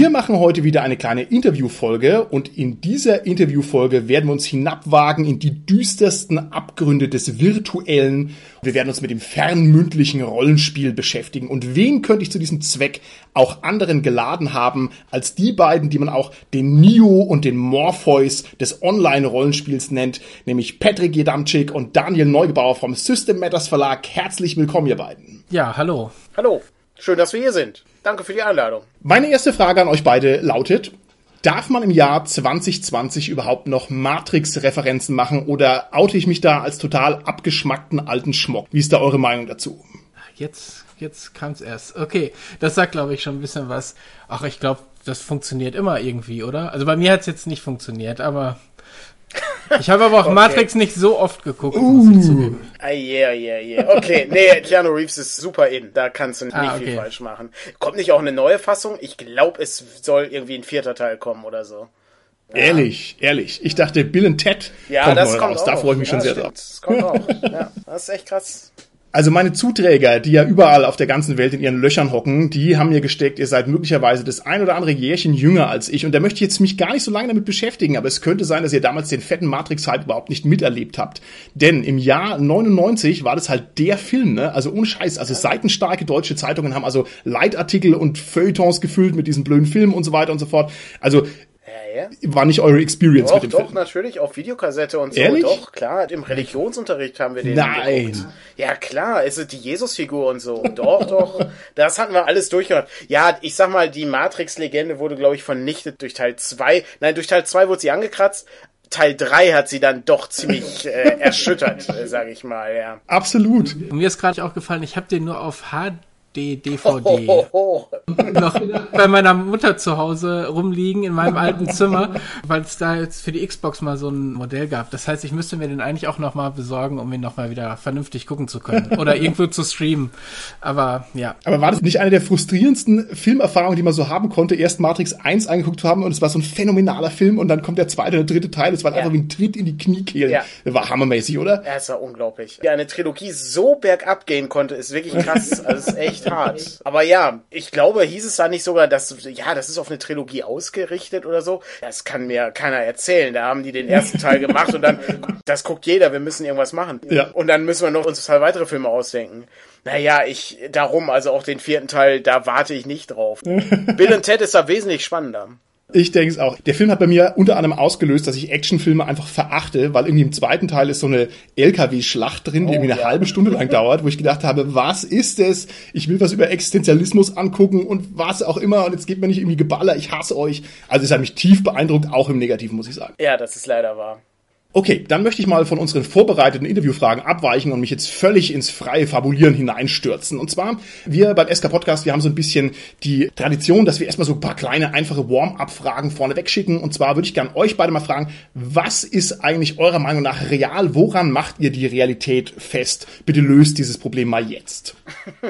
Wir machen heute wieder eine kleine Interviewfolge und in dieser Interviewfolge werden wir uns hinabwagen in die düstersten Abgründe des virtuellen. Wir werden uns mit dem fernmündlichen Rollenspiel beschäftigen. Und wen könnte ich zu diesem Zweck auch anderen geladen haben als die beiden, die man auch den Neo und den Morpheus des Online-Rollenspiels nennt, nämlich Patrick Jedamczyk und Daniel Neugebauer vom System Matters Verlag. Herzlich willkommen, ihr beiden. Ja, hallo. Hallo. Schön, dass wir hier sind. Danke für die Einladung. Meine erste Frage an euch beide lautet, Darf man im Jahr 2020 überhaupt noch Matrix-Referenzen machen oder oute ich mich da als total abgeschmackten alten Schmock? Wie ist da eure Meinung dazu? Jetzt, jetzt kam's erst. Okay, das sagt, glaube ich, schon ein bisschen was. Ach, ich glaube, das funktioniert immer irgendwie, oder? Also bei mir hat's jetzt nicht funktioniert, aber ich habe aber auch okay. Matrix nicht so oft geguckt, uh. muss ich zugeben. Ah, yeah, yeah, yeah. Okay, nee, Keanu Reeves ist super in. Da kannst du nicht ah, okay. viel falsch machen. Kommt nicht auch eine neue Fassung? Ich glaube, es soll irgendwie ein vierter Teil kommen oder so. Ja. Ehrlich, ehrlich. Ich dachte, Bill und Ted ja, kommt das neu kommt raus. Auch. Da freue ich mich ja, schon sehr drauf. Das kommt auch. Ja, das ist echt krass. Also meine Zuträger, die ja überall auf der ganzen Welt in ihren Löchern hocken, die haben mir gesteckt, ihr seid möglicherweise das ein oder andere Jährchen jünger als ich. Und da möchte ich jetzt mich gar nicht so lange damit beschäftigen, aber es könnte sein, dass ihr damals den fetten Matrix-Hype überhaupt nicht miterlebt habt. Denn im Jahr 99 war das halt der Film, ne? Also ohne Scheiß. Also seitenstarke deutsche Zeitungen haben also Leitartikel und Feuilletons gefüllt mit diesen blöden Filmen und so weiter und so fort. Also ja, ja. War nicht eure Experience doch, mit dem doch, Film? Doch, natürlich, auf Videokassette und so. Ehrlich? Doch, klar. Im Religionsunterricht haben wir den Nein. Geguckt. Ja, klar, ist es die Jesusfigur und so. Doch, doch. Das hatten wir alles durchgehört. Ja, ich sag mal, die Matrix-Legende wurde, glaube ich, vernichtet durch Teil 2. Nein, durch Teil 2 wurde sie angekratzt. Teil 3 hat sie dann doch ziemlich äh, erschüttert, äh, sage ich mal, ja. Absolut. Mir ist gerade auch gefallen, ich habe den nur auf HD DVD oh, oh, oh. noch bei meiner Mutter zu Hause rumliegen in meinem alten Zimmer, weil es da jetzt für die Xbox mal so ein Modell gab. Das heißt, ich müsste mir den eigentlich auch noch mal besorgen, um ihn noch mal wieder vernünftig gucken zu können oder irgendwo zu streamen. Aber ja. Aber war das nicht eine der frustrierendsten Filmerfahrungen, die man so haben konnte, erst Matrix 1 angeguckt zu haben und es war so ein phänomenaler Film und dann kommt der zweite oder dritte Teil, es war ja. einfach wie ein Tritt in die Kniekehlen. Ja. War hammermäßig, oder? Ja, es war unglaublich. Wie eine Trilogie so bergab gehen konnte, ist wirklich krass. Also ist echt echt hart. Aber ja, ich glaube, hieß es da nicht sogar, dass, ja, das ist auf eine Trilogie ausgerichtet oder so. Das kann mir keiner erzählen. Da haben die den ersten Teil gemacht und dann, das guckt jeder, wir müssen irgendwas machen. Ja. Und dann müssen wir noch uns zwei weitere Filme ausdenken. Naja, ich, darum, also auch den vierten Teil, da warte ich nicht drauf. Bill und Ted ist da wesentlich spannender. Ich denke es auch. Der Film hat bei mir unter anderem ausgelöst, dass ich Actionfilme einfach verachte, weil irgendwie im zweiten Teil ist so eine LKW-Schlacht drin, die oh, irgendwie eine ja. halbe Stunde lang dauert, wo ich gedacht habe, was ist es? Ich will was über Existenzialismus angucken und was auch immer und jetzt geht mir nicht irgendwie Geballer, ich hasse euch. Also es hat mich tief beeindruckt, auch im Negativen, muss ich sagen. Ja, das ist leider wahr. Okay, dann möchte ich mal von unseren vorbereiteten Interviewfragen abweichen und mich jetzt völlig ins freie Fabulieren hineinstürzen. Und zwar, wir beim SK Podcast, wir haben so ein bisschen die Tradition, dass wir erstmal so ein paar kleine, einfache Warm-up-Fragen vorne wegschicken. Und zwar würde ich gerne euch beide mal fragen, was ist eigentlich eurer Meinung nach real? Woran macht ihr die Realität fest? Bitte löst dieses Problem mal jetzt.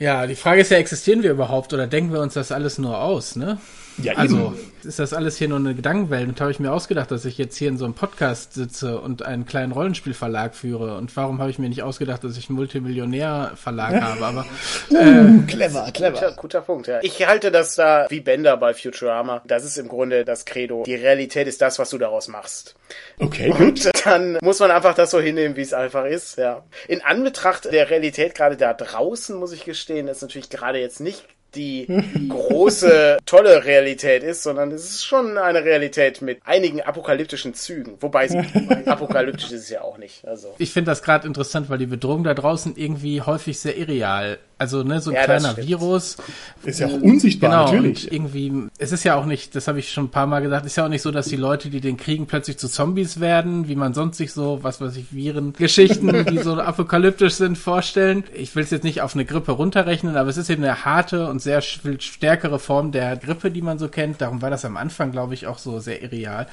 Ja, die Frage ist ja, existieren wir überhaupt oder denken wir uns das alles nur aus, ne? Ja, also ist das alles hier nur eine Gedankenwelt und habe ich mir ausgedacht, dass ich jetzt hier in so einem Podcast sitze und einen kleinen Rollenspielverlag führe. Und warum habe ich mir nicht ausgedacht, dass ich einen Multimillionärverlag habe? Aber uh, äh, clever, clever. Guter, guter Punkt, ja. Ich halte das da wie Bender bei Futurama. Das ist im Grunde das Credo. Die Realität ist das, was du daraus machst. Okay, gut. Und dann muss man einfach das so hinnehmen, wie es einfach ist, ja. In Anbetracht der Realität gerade da draußen, muss ich gestehen, ist natürlich gerade jetzt nicht die große, tolle Realität ist, sondern es ist schon eine Realität mit einigen apokalyptischen Zügen. Wobei sie, apokalyptisch ist es ja auch nicht. Also. Ich finde das gerade interessant, weil die Bedrohung da draußen irgendwie häufig sehr irreal also, ne, so ein ja, kleiner Virus. Ist ja auch unsichtbar, genau, natürlich. Und irgendwie, es ist ja auch nicht, das habe ich schon ein paar Mal gesagt, ist ja auch nicht so, dass die Leute, die den kriegen, plötzlich zu Zombies werden, wie man sonst sich so, was weiß ich, Virengeschichten, die so apokalyptisch sind, vorstellen. Ich will es jetzt nicht auf eine Grippe runterrechnen, aber es ist eben eine harte und sehr viel stärkere Form der Grippe, die man so kennt. Darum war das am Anfang, glaube ich, auch so sehr irreal.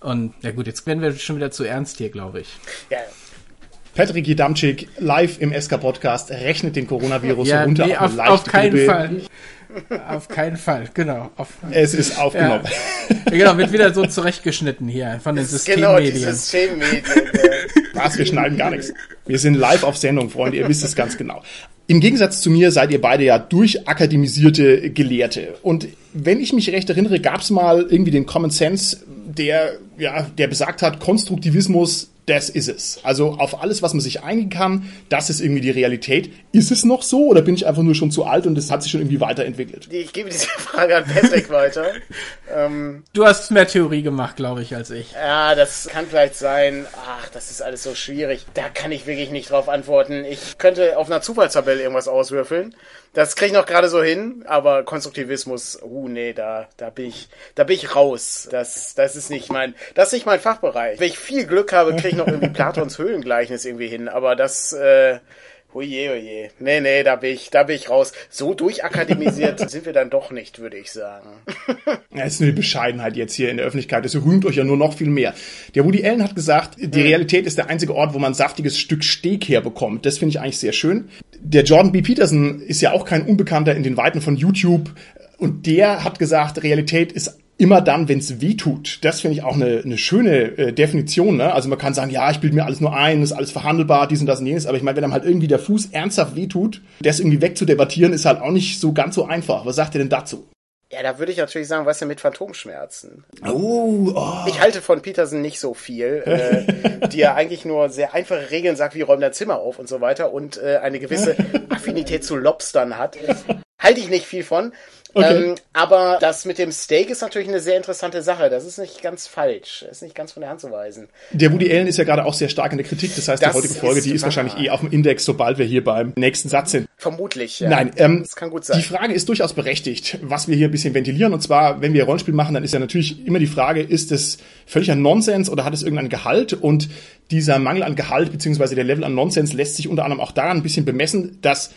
Und ja gut, jetzt werden wir schon wieder zu ernst hier, glaube ich. Ja, Patrick Jedamczyk live im SK Podcast rechnet den Coronavirus ja, runter. Nee, auf, auf keinen Grippe. Fall. Auf keinen Fall, genau. Auf, es ist aufgenommen. Ja. genau, wird wieder so zurechtgeschnitten hier von den Systemmedien. Genau, die Systemmedien. Was, wir schneiden gar nichts. Wir sind live auf Sendung, Freunde, ihr wisst es ganz genau. Im Gegensatz zu mir seid ihr beide ja durchakademisierte Gelehrte. Und wenn ich mich recht erinnere, gab es mal irgendwie den Common Sense, der, ja, der besagt hat, Konstruktivismus das ist es. Also auf alles, was man sich einigen kann, das ist irgendwie die Realität. Ist es noch so oder bin ich einfach nur schon zu alt und das hat sich schon irgendwie weiterentwickelt? Ich gebe diese Frage an Patrick weiter. Ähm, du hast mehr Theorie gemacht, glaube ich, als ich. Ja, das kann vielleicht sein. Ach, das ist alles so schwierig. Da kann ich wirklich nicht drauf antworten. Ich könnte auf einer Zufallstabelle irgendwas auswürfeln. Das kriege ich noch gerade so hin, aber Konstruktivismus, uh, nee, da, da bin ich, da bin ich raus. Das, das ist nicht mein, das ist nicht mein Fachbereich. Wenn ich viel Glück habe, kriege ich noch irgendwie Platons Höhlengleichnis irgendwie hin, aber das, äh, Oje, oje. Nee, nee, da bin ich, da bin ich raus. So durchakademisiert sind wir dann doch nicht, würde ich sagen. ja, ist nur die Bescheidenheit jetzt hier in der Öffentlichkeit. Das rühmt euch ja nur noch viel mehr. Der Woody Allen hat gesagt, die hm. Realität ist der einzige Ort, wo man ein saftiges Stück Steak herbekommt. Das finde ich eigentlich sehr schön. Der Jordan B. Peterson ist ja auch kein Unbekannter in den Weiten von YouTube. Und der hat gesagt, Realität ist immer dann, wenn es weh tut. Das finde ich auch eine, eine schöne äh, Definition. Ne? Also man kann sagen, ja, ich bilde mir alles nur ein, ist alles verhandelbar, dies und das und jenes. Aber ich meine, wenn einem halt irgendwie der Fuß ernsthaft weh tut, das irgendwie wegzudebattieren, ist halt auch nicht so ganz so einfach. Was sagt ihr denn dazu? Ja, da würde ich natürlich sagen, was denn mit Phantomschmerzen? Oh, oh. Ich halte von Peterson nicht so viel, äh, die ja eigentlich nur sehr einfache Regeln sagt, wie räum dein Zimmer auf und so weiter und äh, eine gewisse Affinität zu Lobstern hat. Halte ich nicht viel von. Okay. Ähm, aber das mit dem Steak ist natürlich eine sehr interessante Sache. Das ist nicht ganz falsch. Das ist nicht ganz von der Hand zu weisen. Der Woody Allen ist ja gerade auch sehr stark in der Kritik. Das heißt, das die heutige Folge, die ist wahrscheinlich eh auf dem Index, sobald wir hier beim nächsten Satz sind. Vermutlich, ja. Nein, ähm, das kann gut sein. Die Frage ist durchaus berechtigt, was wir hier ein bisschen ventilieren. Und zwar, wenn wir Rollenspiel machen, dann ist ja natürlich immer die Frage, ist es völliger Nonsens oder hat es irgendeinen Gehalt? Und dieser Mangel an Gehalt beziehungsweise der Level an Nonsens lässt sich unter anderem auch daran ein bisschen bemessen, dass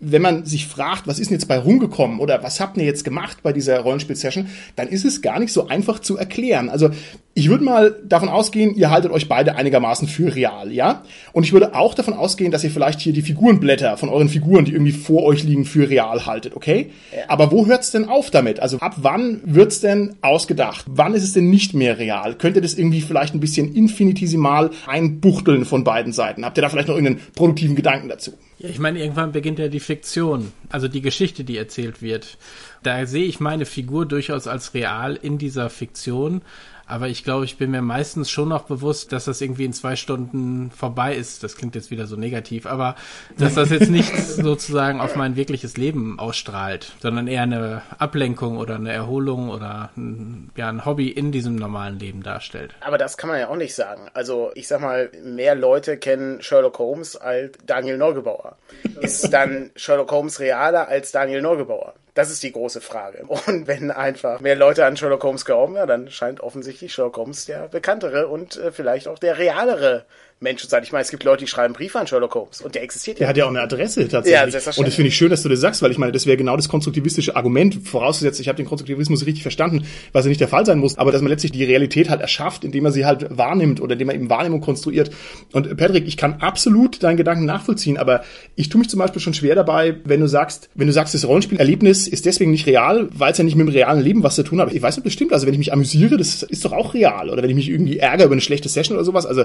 wenn man sich fragt, was ist denn jetzt bei rumgekommen oder was habt ihr jetzt gemacht bei dieser Rollenspiel-Session, dann ist es gar nicht so einfach zu erklären. Also ich würde mal davon ausgehen, ihr haltet euch beide einigermaßen für real, ja? Und ich würde auch davon ausgehen, dass ihr vielleicht hier die Figurenblätter von euren Figuren, die irgendwie vor euch liegen, für real haltet, okay? Aber wo hört's denn auf damit? Also ab wann wird's denn ausgedacht? Wann ist es denn nicht mehr real? Könnt ihr das irgendwie vielleicht ein bisschen infinitesimal einbuchteln von beiden Seiten? Habt ihr da vielleicht noch irgendeinen produktiven Gedanken dazu? Ja, ich meine, irgendwann beginnt ja die Fiktion, also die Geschichte, die erzählt wird. Da sehe ich meine Figur durchaus als real in dieser Fiktion, aber ich glaube, ich bin mir meistens schon noch bewusst, dass das irgendwie in zwei Stunden vorbei ist. Das klingt jetzt wieder so negativ, aber dass das jetzt nicht sozusagen auf mein wirkliches Leben ausstrahlt, sondern eher eine Ablenkung oder eine Erholung oder ein, ja, ein Hobby in diesem normalen Leben darstellt. Aber das kann man ja auch nicht sagen. Also ich sag mal, mehr Leute kennen Sherlock Holmes als Daniel Neugebauer. Ist dann Sherlock Holmes realer als Daniel Neugebauer? Das ist die große Frage. Und wenn einfach mehr Leute an Sherlock Holmes glauben, ja, dann scheint offensichtlich Sherlock Holmes der bekanntere und äh, vielleicht auch der realere Menschen sein. Ich meine, es gibt Leute, die schreiben Briefe an Sherlock Holmes und der existiert ja. Der hat ja auch eine Adresse tatsächlich. Ja, und das finde ich schön, dass du das sagst, weil ich meine, das wäre genau das konstruktivistische Argument, vorausgesetzt, ich habe den Konstruktivismus richtig verstanden, was ja nicht der Fall sein muss, aber dass man letztlich die Realität halt erschafft, indem man sie halt wahrnimmt oder indem man eben Wahrnehmung konstruiert. Und Patrick, ich kann absolut deinen Gedanken nachvollziehen, aber ich tue mich zum Beispiel schon schwer dabei, wenn du sagst, wenn du sagst, das Rollenspielerlebnis ist deswegen nicht real, weil es ja nicht mit dem realen Leben was zu tun hat. Ich weiß nicht, das stimmt. Also wenn ich mich amüsiere, das ist doch auch real. Oder wenn ich mich irgendwie ärgere über eine schlechte Session oder sowas. Also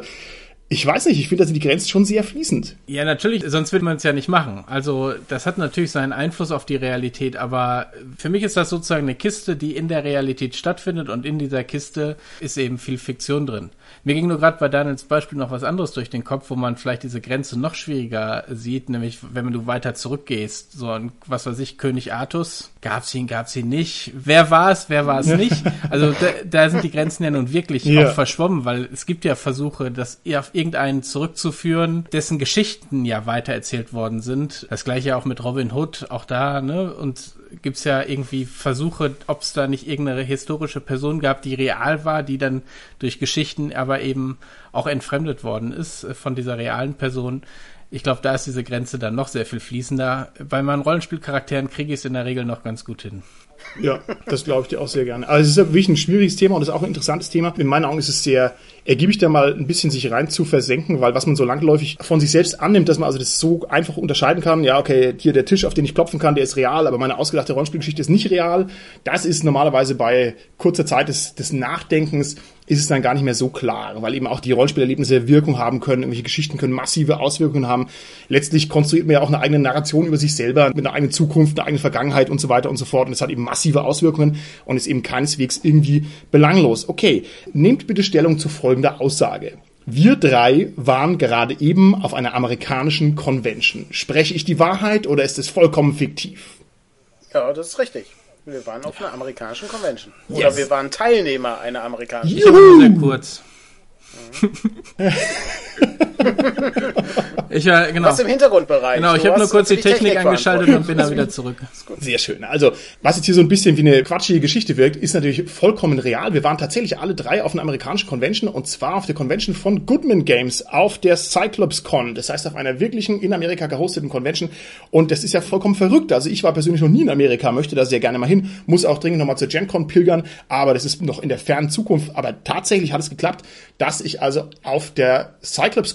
ich weiß nicht, ich finde, sind die Grenzen schon sehr fließend. Ja, natürlich, sonst würde man es ja nicht machen. Also, das hat natürlich seinen Einfluss auf die Realität, aber für mich ist das sozusagen eine Kiste, die in der Realität stattfindet und in dieser Kiste ist eben viel Fiktion drin. Mir ging nur gerade bei Daniels Beispiel noch was anderes durch den Kopf, wo man vielleicht diese Grenze noch schwieriger sieht, nämlich wenn du weiter zurückgehst. So ein, was weiß ich, König Artus, gab's ihn, gab's ihn nicht. Wer war es, wer war es nicht? Also da, da, sind die Grenzen ja nun wirklich ja. auch verschwommen, weil es gibt ja Versuche, das auf irgendeinen zurückzuführen, dessen Geschichten ja weitererzählt worden sind. Das gleiche auch mit Robin Hood, auch da, ne? Und gibt's ja irgendwie Versuche, ob es da nicht irgendeine historische Person gab, die real war, die dann durch Geschichten aber eben auch entfremdet worden ist äh, von dieser realen Person. Ich glaube, da ist diese Grenze dann noch sehr viel fließender. Bei meinen Rollenspielcharakteren kriege ich es in der Regel noch ganz gut hin. Ja, das glaube ich dir auch sehr gerne. Also es ist wirklich ein schwieriges Thema und es ist auch ein interessantes Thema. In meinen Augen ist es sehr ergiebig, da mal ein bisschen sich rein zu versenken, weil was man so langläufig von sich selbst annimmt, dass man also das so einfach unterscheiden kann, ja, okay, hier der Tisch, auf den ich klopfen kann, der ist real, aber meine ausgedachte Rollenspielgeschichte ist nicht real. Das ist normalerweise bei kurzer Zeit des, des Nachdenkens ist es dann gar nicht mehr so klar, weil eben auch die Rollenspielerlebnisse Wirkung haben können, irgendwelche Geschichten können massive Auswirkungen haben. Letztlich konstruiert man ja auch eine eigene Narration über sich selber mit einer eigenen Zukunft, einer eigenen Vergangenheit und so weiter und so fort. Und es hat eben massive Auswirkungen und ist eben keineswegs irgendwie belanglos. Okay, nehmt bitte Stellung zu folgender Aussage. Wir drei waren gerade eben auf einer amerikanischen Convention. Spreche ich die Wahrheit oder ist es vollkommen fiktiv? Ja, das ist richtig. Wir waren auf einer amerikanischen Convention. Oder yes. wir waren Teilnehmer einer amerikanischen Convention. Sehr kurz. ich, äh, genau. Was im Hintergrundbereich. Genau, ich habe nur kurz die Technik, Technik angeschaltet und bin dann wieder zurück. Sehr schön. Also, was jetzt hier so ein bisschen wie eine quatschige Geschichte wirkt, ist natürlich vollkommen real. Wir waren tatsächlich alle drei auf einer amerikanischen Convention und zwar auf der Convention von Goodman Games auf der Cyclops Con. Das heißt, auf einer wirklichen in Amerika gehosteten Convention. Und das ist ja vollkommen verrückt. Also, ich war persönlich noch nie in Amerika, möchte da sehr gerne mal hin, muss auch dringend nochmal zur GenCon pilgern, aber das ist noch in der fernen Zukunft. Aber tatsächlich hat es geklappt, dass ich also auf der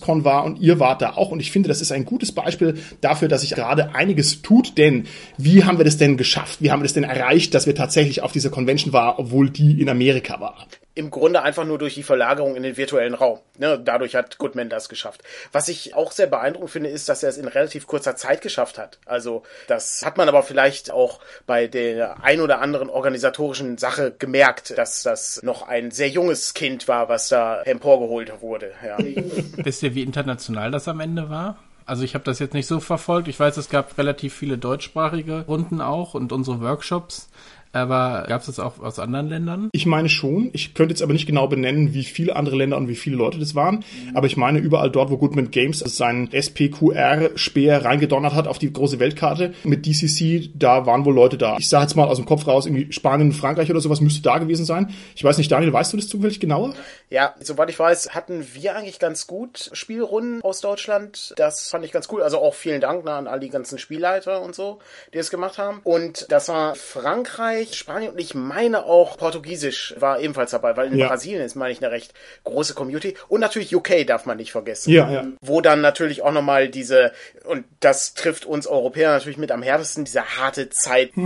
CyclopsCon war und ihr wart da auch. Und ich finde, das ist ein gutes Beispiel dafür, dass sich gerade einiges tut. Denn wie haben wir das denn geschafft? Wie haben wir das denn erreicht, dass wir tatsächlich auf dieser Convention waren, obwohl die in Amerika war? Im Grunde einfach nur durch die Verlagerung in den virtuellen Raum. Ne, dadurch hat Goodman das geschafft. Was ich auch sehr beeindruckend finde, ist, dass er es in relativ kurzer Zeit geschafft hat. Also das hat man aber vielleicht auch bei der ein oder anderen organisatorischen Sache gemerkt, dass das noch ein sehr junges Kind war, was da emporgeholt wurde. Ja. Wisst ihr, wie international das am Ende war? Also ich habe das jetzt nicht so verfolgt. Ich weiß, es gab relativ viele deutschsprachige Runden auch und unsere Workshops. Aber gab es das auch aus anderen Ländern? Ich meine schon. Ich könnte jetzt aber nicht genau benennen, wie viele andere Länder und wie viele Leute das waren. Mhm. Aber ich meine überall dort, wo Goodman Games seinen SPQR-Speer reingedonnert hat auf die große Weltkarte mit DCC, da waren wohl Leute da. Ich sage jetzt mal aus dem Kopf raus, irgendwie Spanien, Frankreich oder sowas müsste da gewesen sein. Ich weiß nicht, Daniel, weißt du das zufällig genauer? Ja, soweit ich weiß, hatten wir eigentlich ganz gut Spielrunden aus Deutschland. Das fand ich ganz cool. Also auch vielen Dank ne, an all die ganzen Spielleiter und so, die es gemacht haben. Und das war Frankreich, Frankreich, Spanien und ich meine auch Portugiesisch war ebenfalls dabei, weil in ja. Brasilien ist, meine ich, eine recht große Community. Und natürlich UK darf man nicht vergessen. Ja, ja. Wo dann natürlich auch nochmal diese, und das trifft uns Europäer natürlich mit am härtesten, diese harte Zeit.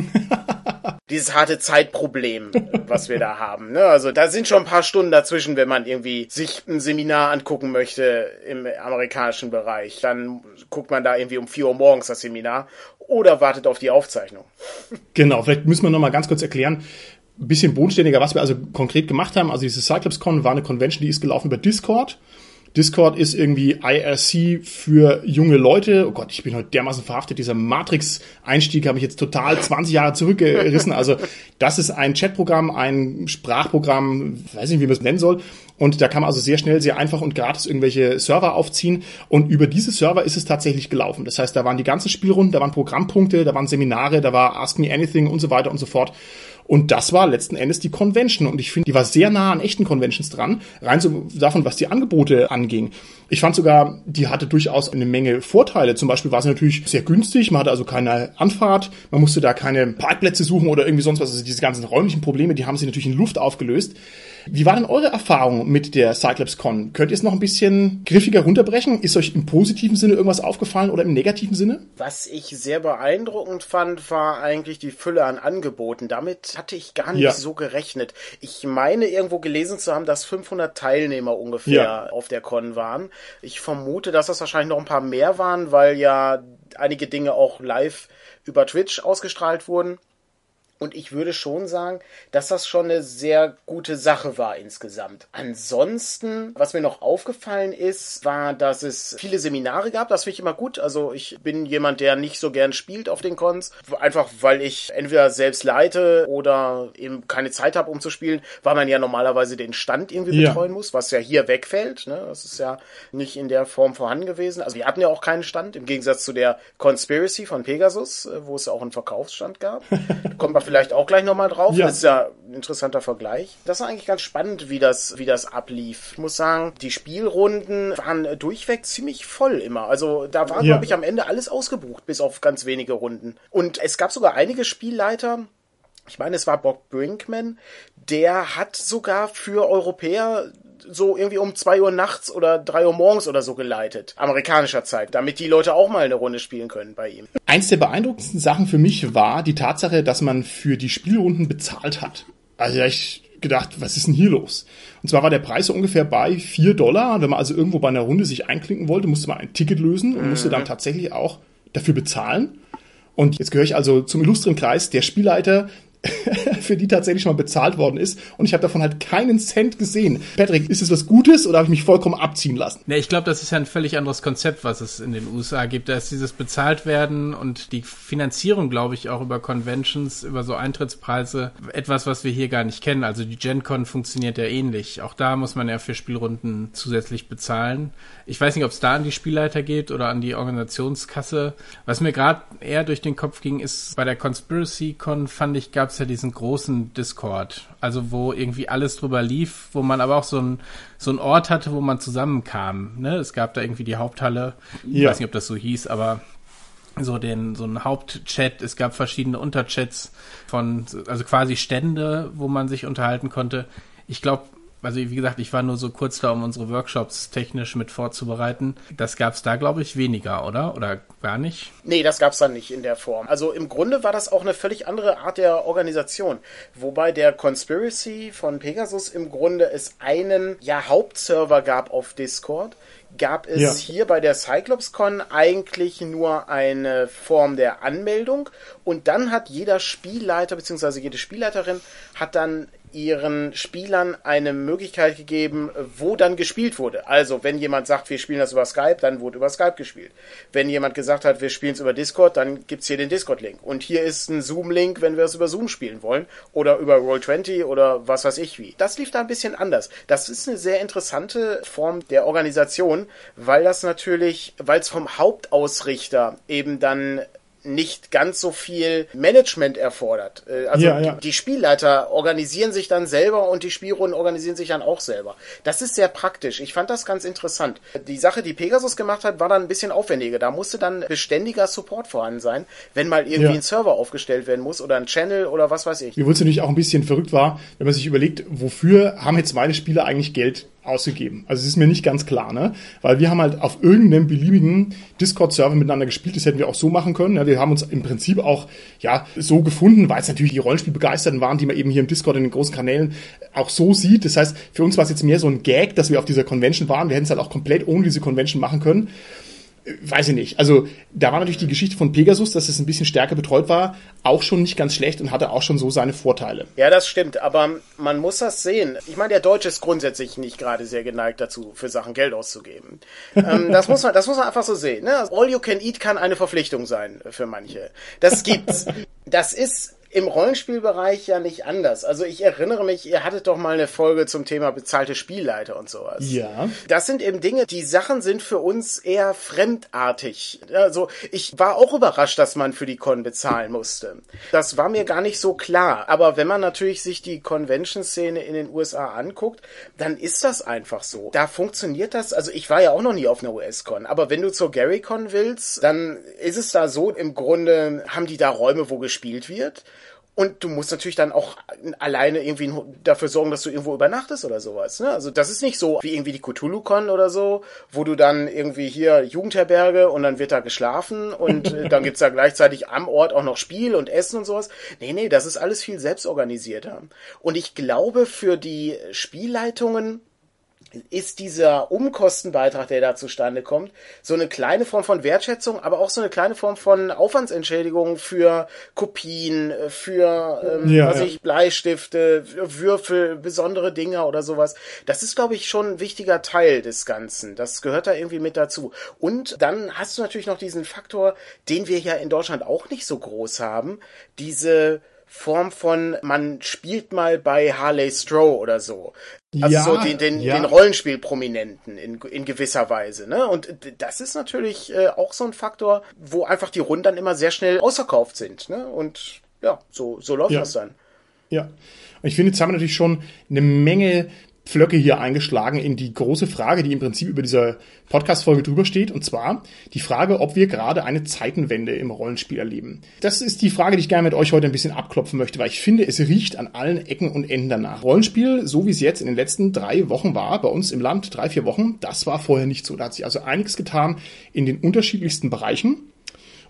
dieses harte Zeitproblem, was wir da haben. Ne? Also da sind schon ein paar Stunden dazwischen, wenn man irgendwie sich ein Seminar angucken möchte im amerikanischen Bereich. Dann guckt man da irgendwie um 4 Uhr morgens das Seminar oder wartet auf die Aufzeichnung. Genau, vielleicht müssen wir noch mal ganz kurz erklären, ein bisschen bodenständiger, was wir also konkret gemacht haben. Also diese CyclopsCon war eine Convention, die ist gelaufen über Discord. Discord ist irgendwie IRC für junge Leute. Oh Gott, ich bin heute dermaßen verhaftet. Dieser Matrix-Einstieg habe ich jetzt total 20 Jahre zurückgerissen. Also das ist ein Chatprogramm, ein Sprachprogramm, weiß nicht, wie man es nennen soll. Und da kann man also sehr schnell, sehr einfach und gratis irgendwelche Server aufziehen. Und über diese Server ist es tatsächlich gelaufen. Das heißt, da waren die ganzen Spielrunden, da waren Programmpunkte, da waren Seminare, da war Ask Me Anything und so weiter und so fort. Und das war letzten Endes die Convention. Und ich finde, die war sehr nah an echten Conventions dran, rein so davon, was die Angebote anging. Ich fand sogar, die hatte durchaus eine Menge Vorteile. Zum Beispiel war sie natürlich sehr günstig, man hatte also keine Anfahrt, man musste da keine Parkplätze suchen oder irgendwie sonst was. Also diese ganzen räumlichen Probleme, die haben sie natürlich in Luft aufgelöst. Wie war denn eure Erfahrung mit der CyclopsCon? Könnt ihr es noch ein bisschen griffiger runterbrechen? Ist euch im positiven Sinne irgendwas aufgefallen oder im negativen Sinne? Was ich sehr beeindruckend fand, war eigentlich die Fülle an Angeboten. Damit hatte ich gar nicht ja. so gerechnet. Ich meine irgendwo gelesen zu haben, dass 500 Teilnehmer ungefähr ja. auf der Con waren. Ich vermute, dass das wahrscheinlich noch ein paar mehr waren, weil ja einige Dinge auch live über Twitch ausgestrahlt wurden. Und ich würde schon sagen, dass das schon eine sehr gute Sache war insgesamt. Ansonsten, was mir noch aufgefallen ist, war, dass es viele Seminare gab. Das finde ich immer gut. Also ich bin jemand, der nicht so gern spielt auf den Cons. Einfach weil ich entweder selbst leite oder eben keine Zeit habe, um zu spielen, weil man ja normalerweise den Stand irgendwie ja. betreuen muss, was ja hier wegfällt. Ne? Das ist ja nicht in der Form vorhanden gewesen. Also wir hatten ja auch keinen Stand, im Gegensatz zu der Conspiracy von Pegasus, wo es auch einen Verkaufsstand gab. kommt man vielleicht auch gleich nochmal drauf. Ja. Das ist ja ein interessanter Vergleich. Das war eigentlich ganz spannend, wie das, wie das ablief. Ich muss sagen, die Spielrunden waren durchweg ziemlich voll immer. Also da war, ja. glaube ich, am Ende alles ausgebucht, bis auf ganz wenige Runden. Und es gab sogar einige Spielleiter, ich meine, es war Bob Brinkman, der hat sogar für Europäer so irgendwie um zwei Uhr nachts oder drei Uhr morgens oder so geleitet, amerikanischer Zeit, damit die Leute auch mal eine Runde spielen können bei ihm. Eins der beeindruckendsten Sachen für mich war die Tatsache, dass man für die Spielrunden bezahlt hat. Also ich gedacht, was ist denn hier los? Und zwar war der Preis so ungefähr bei vier Dollar. Wenn man also irgendwo bei einer Runde sich einklinken wollte, musste man ein Ticket lösen und musste dann mhm. tatsächlich auch dafür bezahlen. Und jetzt gehöre ich also zum illustren Kreis der Spielleiter, für die tatsächlich schon mal bezahlt worden ist. Und ich habe davon halt keinen Cent gesehen. Patrick, ist es was Gutes oder habe ich mich vollkommen abziehen lassen? Ne, ich glaube, das ist ja ein völlig anderes Konzept, was es in den USA gibt. Da ist dieses bezahlt werden und die Finanzierung, glaube ich, auch über Conventions, über so Eintrittspreise, etwas, was wir hier gar nicht kennen. Also die GenCon funktioniert ja ähnlich. Auch da muss man ja für Spielrunden zusätzlich bezahlen. Ich weiß nicht, ob es da an die Spielleiter geht oder an die Organisationskasse. Was mir gerade eher durch den Kopf ging, ist bei der Conspiracy Con fand ich, gab es ja diesen großen Discord, also wo irgendwie alles drüber lief, wo man aber auch so ein so ein Ort hatte, wo man zusammenkam. Ne? Es gab da irgendwie die Haupthalle, ja. ich weiß nicht, ob das so hieß, aber so den so ein Hauptchat. Es gab verschiedene Unterchats von also quasi Stände, wo man sich unterhalten konnte. Ich glaube, also wie gesagt, ich war nur so kurz da, um unsere Workshops technisch mit vorzubereiten. Das gab es da, glaube ich, weniger, oder? Oder gar nicht? Nee, das gab es dann nicht in der Form. Also im Grunde war das auch eine völlig andere Art der Organisation. Wobei der Conspiracy von Pegasus im Grunde es einen ja, Hauptserver gab auf Discord, gab es ja. hier bei der CyclopsCon eigentlich nur eine Form der Anmeldung und dann hat jeder Spielleiter bzw. jede Spielleiterin hat dann ihren Spielern eine Möglichkeit gegeben, wo dann gespielt wurde. Also, wenn jemand sagt, wir spielen das über Skype, dann wurde über Skype gespielt. Wenn jemand gesagt hat, wir spielen es über Discord, dann gibt's hier den Discord-Link. Und hier ist ein Zoom-Link, wenn wir es über Zoom spielen wollen. Oder über Roll20 oder was weiß ich wie. Das lief da ein bisschen anders. Das ist eine sehr interessante Form der Organisation, weil das natürlich, weil es vom Hauptausrichter eben dann nicht ganz so viel Management erfordert. Äh, also ja, ja. die Spielleiter organisieren sich dann selber und die Spielrunden organisieren sich dann auch selber. Das ist sehr praktisch. Ich fand das ganz interessant. Die Sache, die Pegasus gemacht hat, war dann ein bisschen aufwendiger. Da musste dann beständiger Support vorhanden sein, wenn mal irgendwie ja. ein Server aufgestellt werden muss oder ein Channel oder was weiß ich. Wie es natürlich auch ein bisschen verrückt war, wenn man sich überlegt, wofür haben jetzt meine Spieler eigentlich Geld ausgegeben. Also es ist mir nicht ganz klar, ne? Weil wir haben halt auf irgendeinem beliebigen Discord-Server miteinander gespielt. Das hätten wir auch so machen können. Ja, wir haben uns im Prinzip auch ja so gefunden, weil es natürlich die Rollenspielbegeisterten waren, die man eben hier im Discord in den großen Kanälen auch so sieht. Das heißt, für uns war es jetzt mehr so ein Gag, dass wir auf dieser Convention waren. Wir hätten es halt auch komplett ohne diese Convention machen können weiß ich nicht. Also da war natürlich die Geschichte von Pegasus, dass es ein bisschen stärker betreut war, auch schon nicht ganz schlecht und hatte auch schon so seine Vorteile. Ja, das stimmt, aber man muss das sehen. Ich meine, der Deutsche ist grundsätzlich nicht gerade sehr geneigt dazu, für Sachen Geld auszugeben. ähm, das, muss man, das muss man einfach so sehen. Ne? All you can eat kann eine Verpflichtung sein für manche. Das gibt's. Das ist im Rollenspielbereich ja nicht anders. Also ich erinnere mich, ihr hattet doch mal eine Folge zum Thema bezahlte Spielleiter und sowas. Ja. Das sind eben Dinge, die Sachen sind für uns eher fremdartig. Also ich war auch überrascht, dass man für die Con bezahlen musste. Das war mir gar nicht so klar. Aber wenn man natürlich sich die Convention-Szene in den USA anguckt, dann ist das einfach so. Da funktioniert das. Also ich war ja auch noch nie auf einer US-Con. Aber wenn du zur GaryCon willst, dann ist es da so, im Grunde haben die da Räume, wo gespielt wird. Und du musst natürlich dann auch alleine irgendwie dafür sorgen, dass du irgendwo übernachtest oder sowas. Ne? Also das ist nicht so wie irgendwie die Cthulhu-Con oder so, wo du dann irgendwie hier Jugendherberge und dann wird da geschlafen und äh, dann gibt's da gleichzeitig am Ort auch noch Spiel und Essen und sowas. Nee, nee, das ist alles viel selbstorganisierter. Und ich glaube, für die Spielleitungen ist dieser Umkostenbeitrag, der da zustande kommt, so eine kleine Form von Wertschätzung, aber auch so eine kleine Form von Aufwandsentschädigung für Kopien, für ähm, ja, was ja. ich, Bleistifte, Würfel, besondere Dinge oder sowas. Das ist, glaube ich, schon ein wichtiger Teil des Ganzen. Das gehört da irgendwie mit dazu. Und dann hast du natürlich noch diesen Faktor, den wir ja in Deutschland auch nicht so groß haben, diese Form von, man spielt mal bei Harley Stroh oder so. Also ja, so den, den, ja. den Rollenspielprominenten in, in gewisser Weise. Ne? Und das ist natürlich äh, auch so ein Faktor, wo einfach die Runden dann immer sehr schnell ausverkauft sind. Ne? Und ja, so, so läuft Ja. das dann. Ja. Und ich finde, jetzt haben wir natürlich schon eine Menge Pflöcke hier eingeschlagen in die große Frage, die im Prinzip über dieser Podcast-Folge drüber steht, und zwar die Frage, ob wir gerade eine Zeitenwende im Rollenspiel erleben. Das ist die Frage, die ich gerne mit euch heute ein bisschen abklopfen möchte, weil ich finde, es riecht an allen Ecken und Enden danach. Rollenspiel, so wie es jetzt in den letzten drei Wochen war, bei uns im Land, drei, vier Wochen, das war vorher nicht so. Da hat sich also einiges getan in den unterschiedlichsten Bereichen.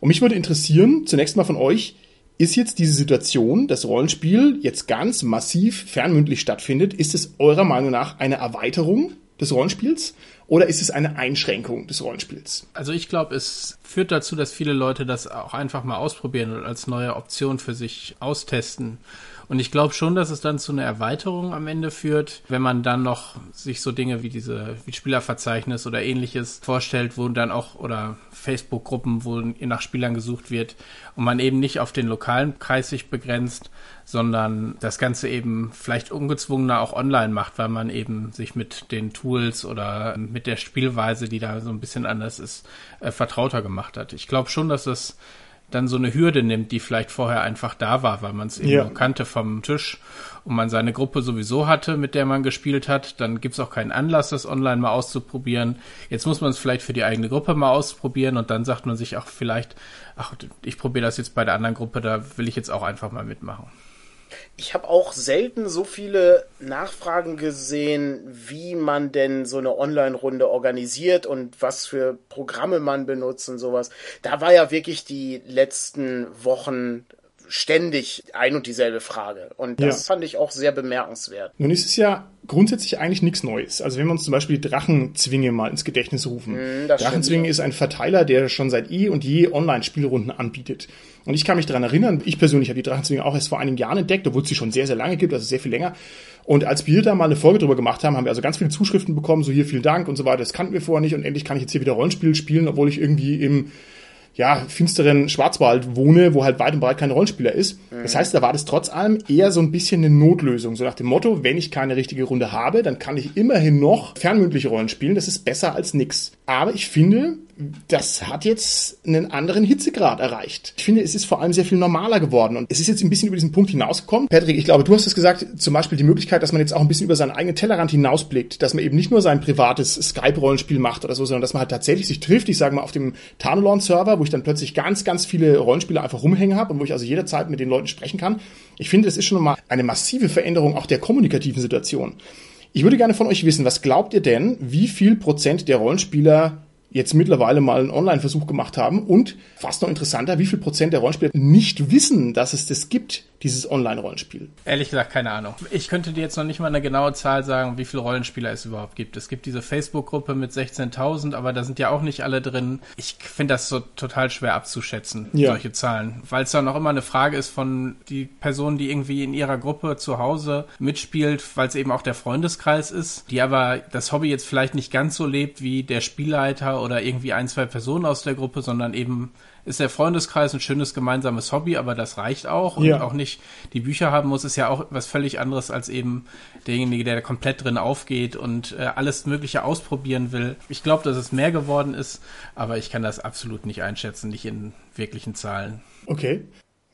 Und mich würde interessieren, zunächst mal von euch, ist jetzt diese Situation, das Rollenspiel jetzt ganz massiv fernmündlich stattfindet, ist es eurer Meinung nach eine Erweiterung des Rollenspiels oder ist es eine Einschränkung des Rollenspiels? Also ich glaube, es führt dazu, dass viele Leute das auch einfach mal ausprobieren und als neue Option für sich austesten. Und ich glaube schon, dass es dann zu einer Erweiterung am Ende führt, wenn man dann noch sich so Dinge wie diese wie Spielerverzeichnis oder ähnliches vorstellt, wo dann auch oder Facebook-Gruppen, wo nach Spielern gesucht wird und man eben nicht auf den lokalen Kreis sich begrenzt, sondern das Ganze eben vielleicht ungezwungener auch online macht, weil man eben sich mit den Tools oder mit der Spielweise, die da so ein bisschen anders ist, äh, vertrauter gemacht hat. Ich glaube schon, dass das dann so eine Hürde nimmt, die vielleicht vorher einfach da war, weil man es eben Ja. nur kannte vom Tisch und man seine Gruppe sowieso hatte, mit der man gespielt hat, dann gibt's auch keinen Anlass, das online mal auszuprobieren. Jetzt muss man es vielleicht für die eigene Gruppe mal ausprobieren und dann sagt man sich auch vielleicht, ach, ich probiere das jetzt bei der anderen Gruppe, da will ich jetzt auch einfach mal mitmachen. Ich habe auch selten so viele Nachfragen gesehen, wie man denn so eine Online-Runde organisiert und was für Programme man benutzt und sowas. Da war ja wirklich die letzten Wochen ständig ein und dieselbe Frage. Und das Ja. fand ich auch sehr bemerkenswert. Nun ist es ja grundsätzlich eigentlich nichts Neues. Also wenn wir uns zum Beispiel die Drachenzwinge mal ins Gedächtnis rufen. Mm, Drachenzwinge stimmt. ist ein Verteiler, der schon seit eh und je Online-Spielrunden anbietet. Und ich kann mich daran erinnern, ich persönlich habe die Drachenzwinge auch erst vor einigen Jahren entdeckt, obwohl es sie schon sehr, sehr lange gibt, also sehr viel länger. Und als wir da mal eine Folge drüber gemacht haben, haben wir also ganz viele Zuschriften bekommen, so hier vielen Dank und so weiter, das kannten wir vorher nicht und endlich kann ich jetzt hier wieder Rollenspiel spielen, obwohl ich irgendwie im ja, finsteren Schwarzwald wohne, wo halt weit und breit kein Rollenspieler ist. Das heißt, da war das trotz allem eher so ein bisschen eine Notlösung. So nach dem Motto, wenn ich keine richtige Runde habe, dann kann ich immerhin noch fernmündliche Rollen spielen. Das ist besser als nix. Aber ich finde, das hat jetzt einen anderen Hitzegrad erreicht. Ich finde, es ist vor allem sehr viel normaler geworden. Und es ist jetzt ein bisschen über diesen Punkt hinausgekommen. Patrick, ich glaube, du hast es gesagt, zum Beispiel die Möglichkeit, dass man jetzt auch ein bisschen über seinen eigenen Tellerrand hinausblickt, dass man eben nicht nur sein privates Skype-Rollenspiel macht oder so, sondern dass man halt tatsächlich sich trifft. Ich sage mal auf dem Tarnelon-Server, wo ich dann plötzlich ganz, ganz viele Rollenspieler einfach rumhängen habe und wo ich also jederzeit mit den Leuten sprechen kann. Ich finde, das ist schon mal eine massive Veränderung auch der kommunikativen Situation. Ich würde gerne von euch wissen, was glaubt ihr denn, wie viel Prozent der Rollenspieler jetzt mittlerweile mal einen Online-Versuch gemacht haben? Und fast noch interessanter, wie viel Prozent der Rollenspieler nicht wissen, dass es das gibt, dieses Online-Rollenspiel. Ehrlich gesagt, keine Ahnung. Ich könnte dir jetzt noch nicht mal eine genaue Zahl sagen, wie viele Rollenspieler es überhaupt gibt. Es gibt diese Facebook-Gruppe mit 16.000, aber da sind ja auch nicht alle drin. Ich finde das so total schwer abzuschätzen, Ja. solche Zahlen. Weil es dann auch immer eine Frage ist von die Person, die irgendwie in ihrer Gruppe zu Hause mitspielt, weil es eben auch der Freundeskreis ist, die aber das Hobby jetzt vielleicht nicht ganz so lebt wie der Spielleiter oder irgendwie ein, zwei Personen aus der Gruppe, sondern eben ist der Freundeskreis ein schönes gemeinsames Hobby, aber das reicht auch und Ja. auch nicht die Bücher haben muss, ist ja auch was völlig anderes als eben derjenige, der komplett drin aufgeht und äh, alles Mögliche ausprobieren will. Ich glaube, dass es mehr geworden ist, aber ich kann das absolut nicht einschätzen, nicht in wirklichen Zahlen. Okay.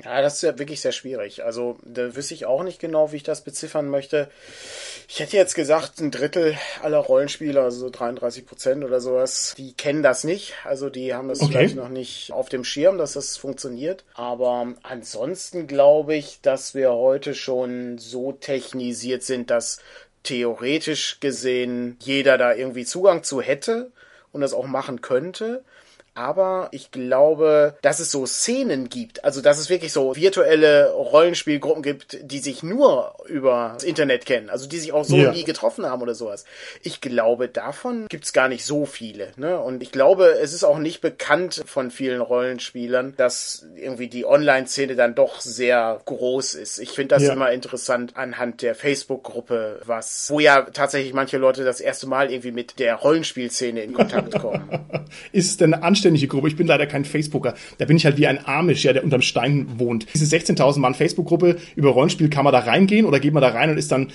Ja, das ist ja wirklich sehr schwierig. Also, da wüsste ich auch nicht genau, wie ich das beziffern möchte. Ich hätte jetzt gesagt, ein Drittel aller Rollenspieler, also so 33 Prozent oder sowas, die kennen das nicht. Also, die haben das Okay. vielleicht noch nicht auf dem Schirm, dass das funktioniert. Aber ansonsten glaube ich, dass wir heute schon so technisiert sind, dass theoretisch gesehen jeder da irgendwie Zugang zu hätte und das auch machen könnte. Aber ich glaube, dass es so Szenen gibt, also dass es wirklich so virtuelle Rollenspielgruppen gibt, die sich nur über das Internet kennen, also die sich auch so Ja. nie getroffen haben oder sowas. Ich glaube, davon gibt's gar nicht so viele. Ne? Und ich glaube, es ist auch nicht bekannt von vielen Rollenspielern, dass irgendwie die Online-Szene dann doch sehr groß ist. Ich finde das Ja. immer interessant anhand der Facebook-Gruppe, was, wo ja tatsächlich manche Leute das erste Mal irgendwie mit der Rollenspielszene in Kontakt kommen. Ist denn eine anständige Gruppe? Ich bin leider kein Facebooker. Da bin ich halt wie ein Amish, ja, der unterm Stein wohnt. Diese 16.000 Mann Facebook-Gruppe über Rollenspiel, kann man da reingehen oder geht man da rein und ist dann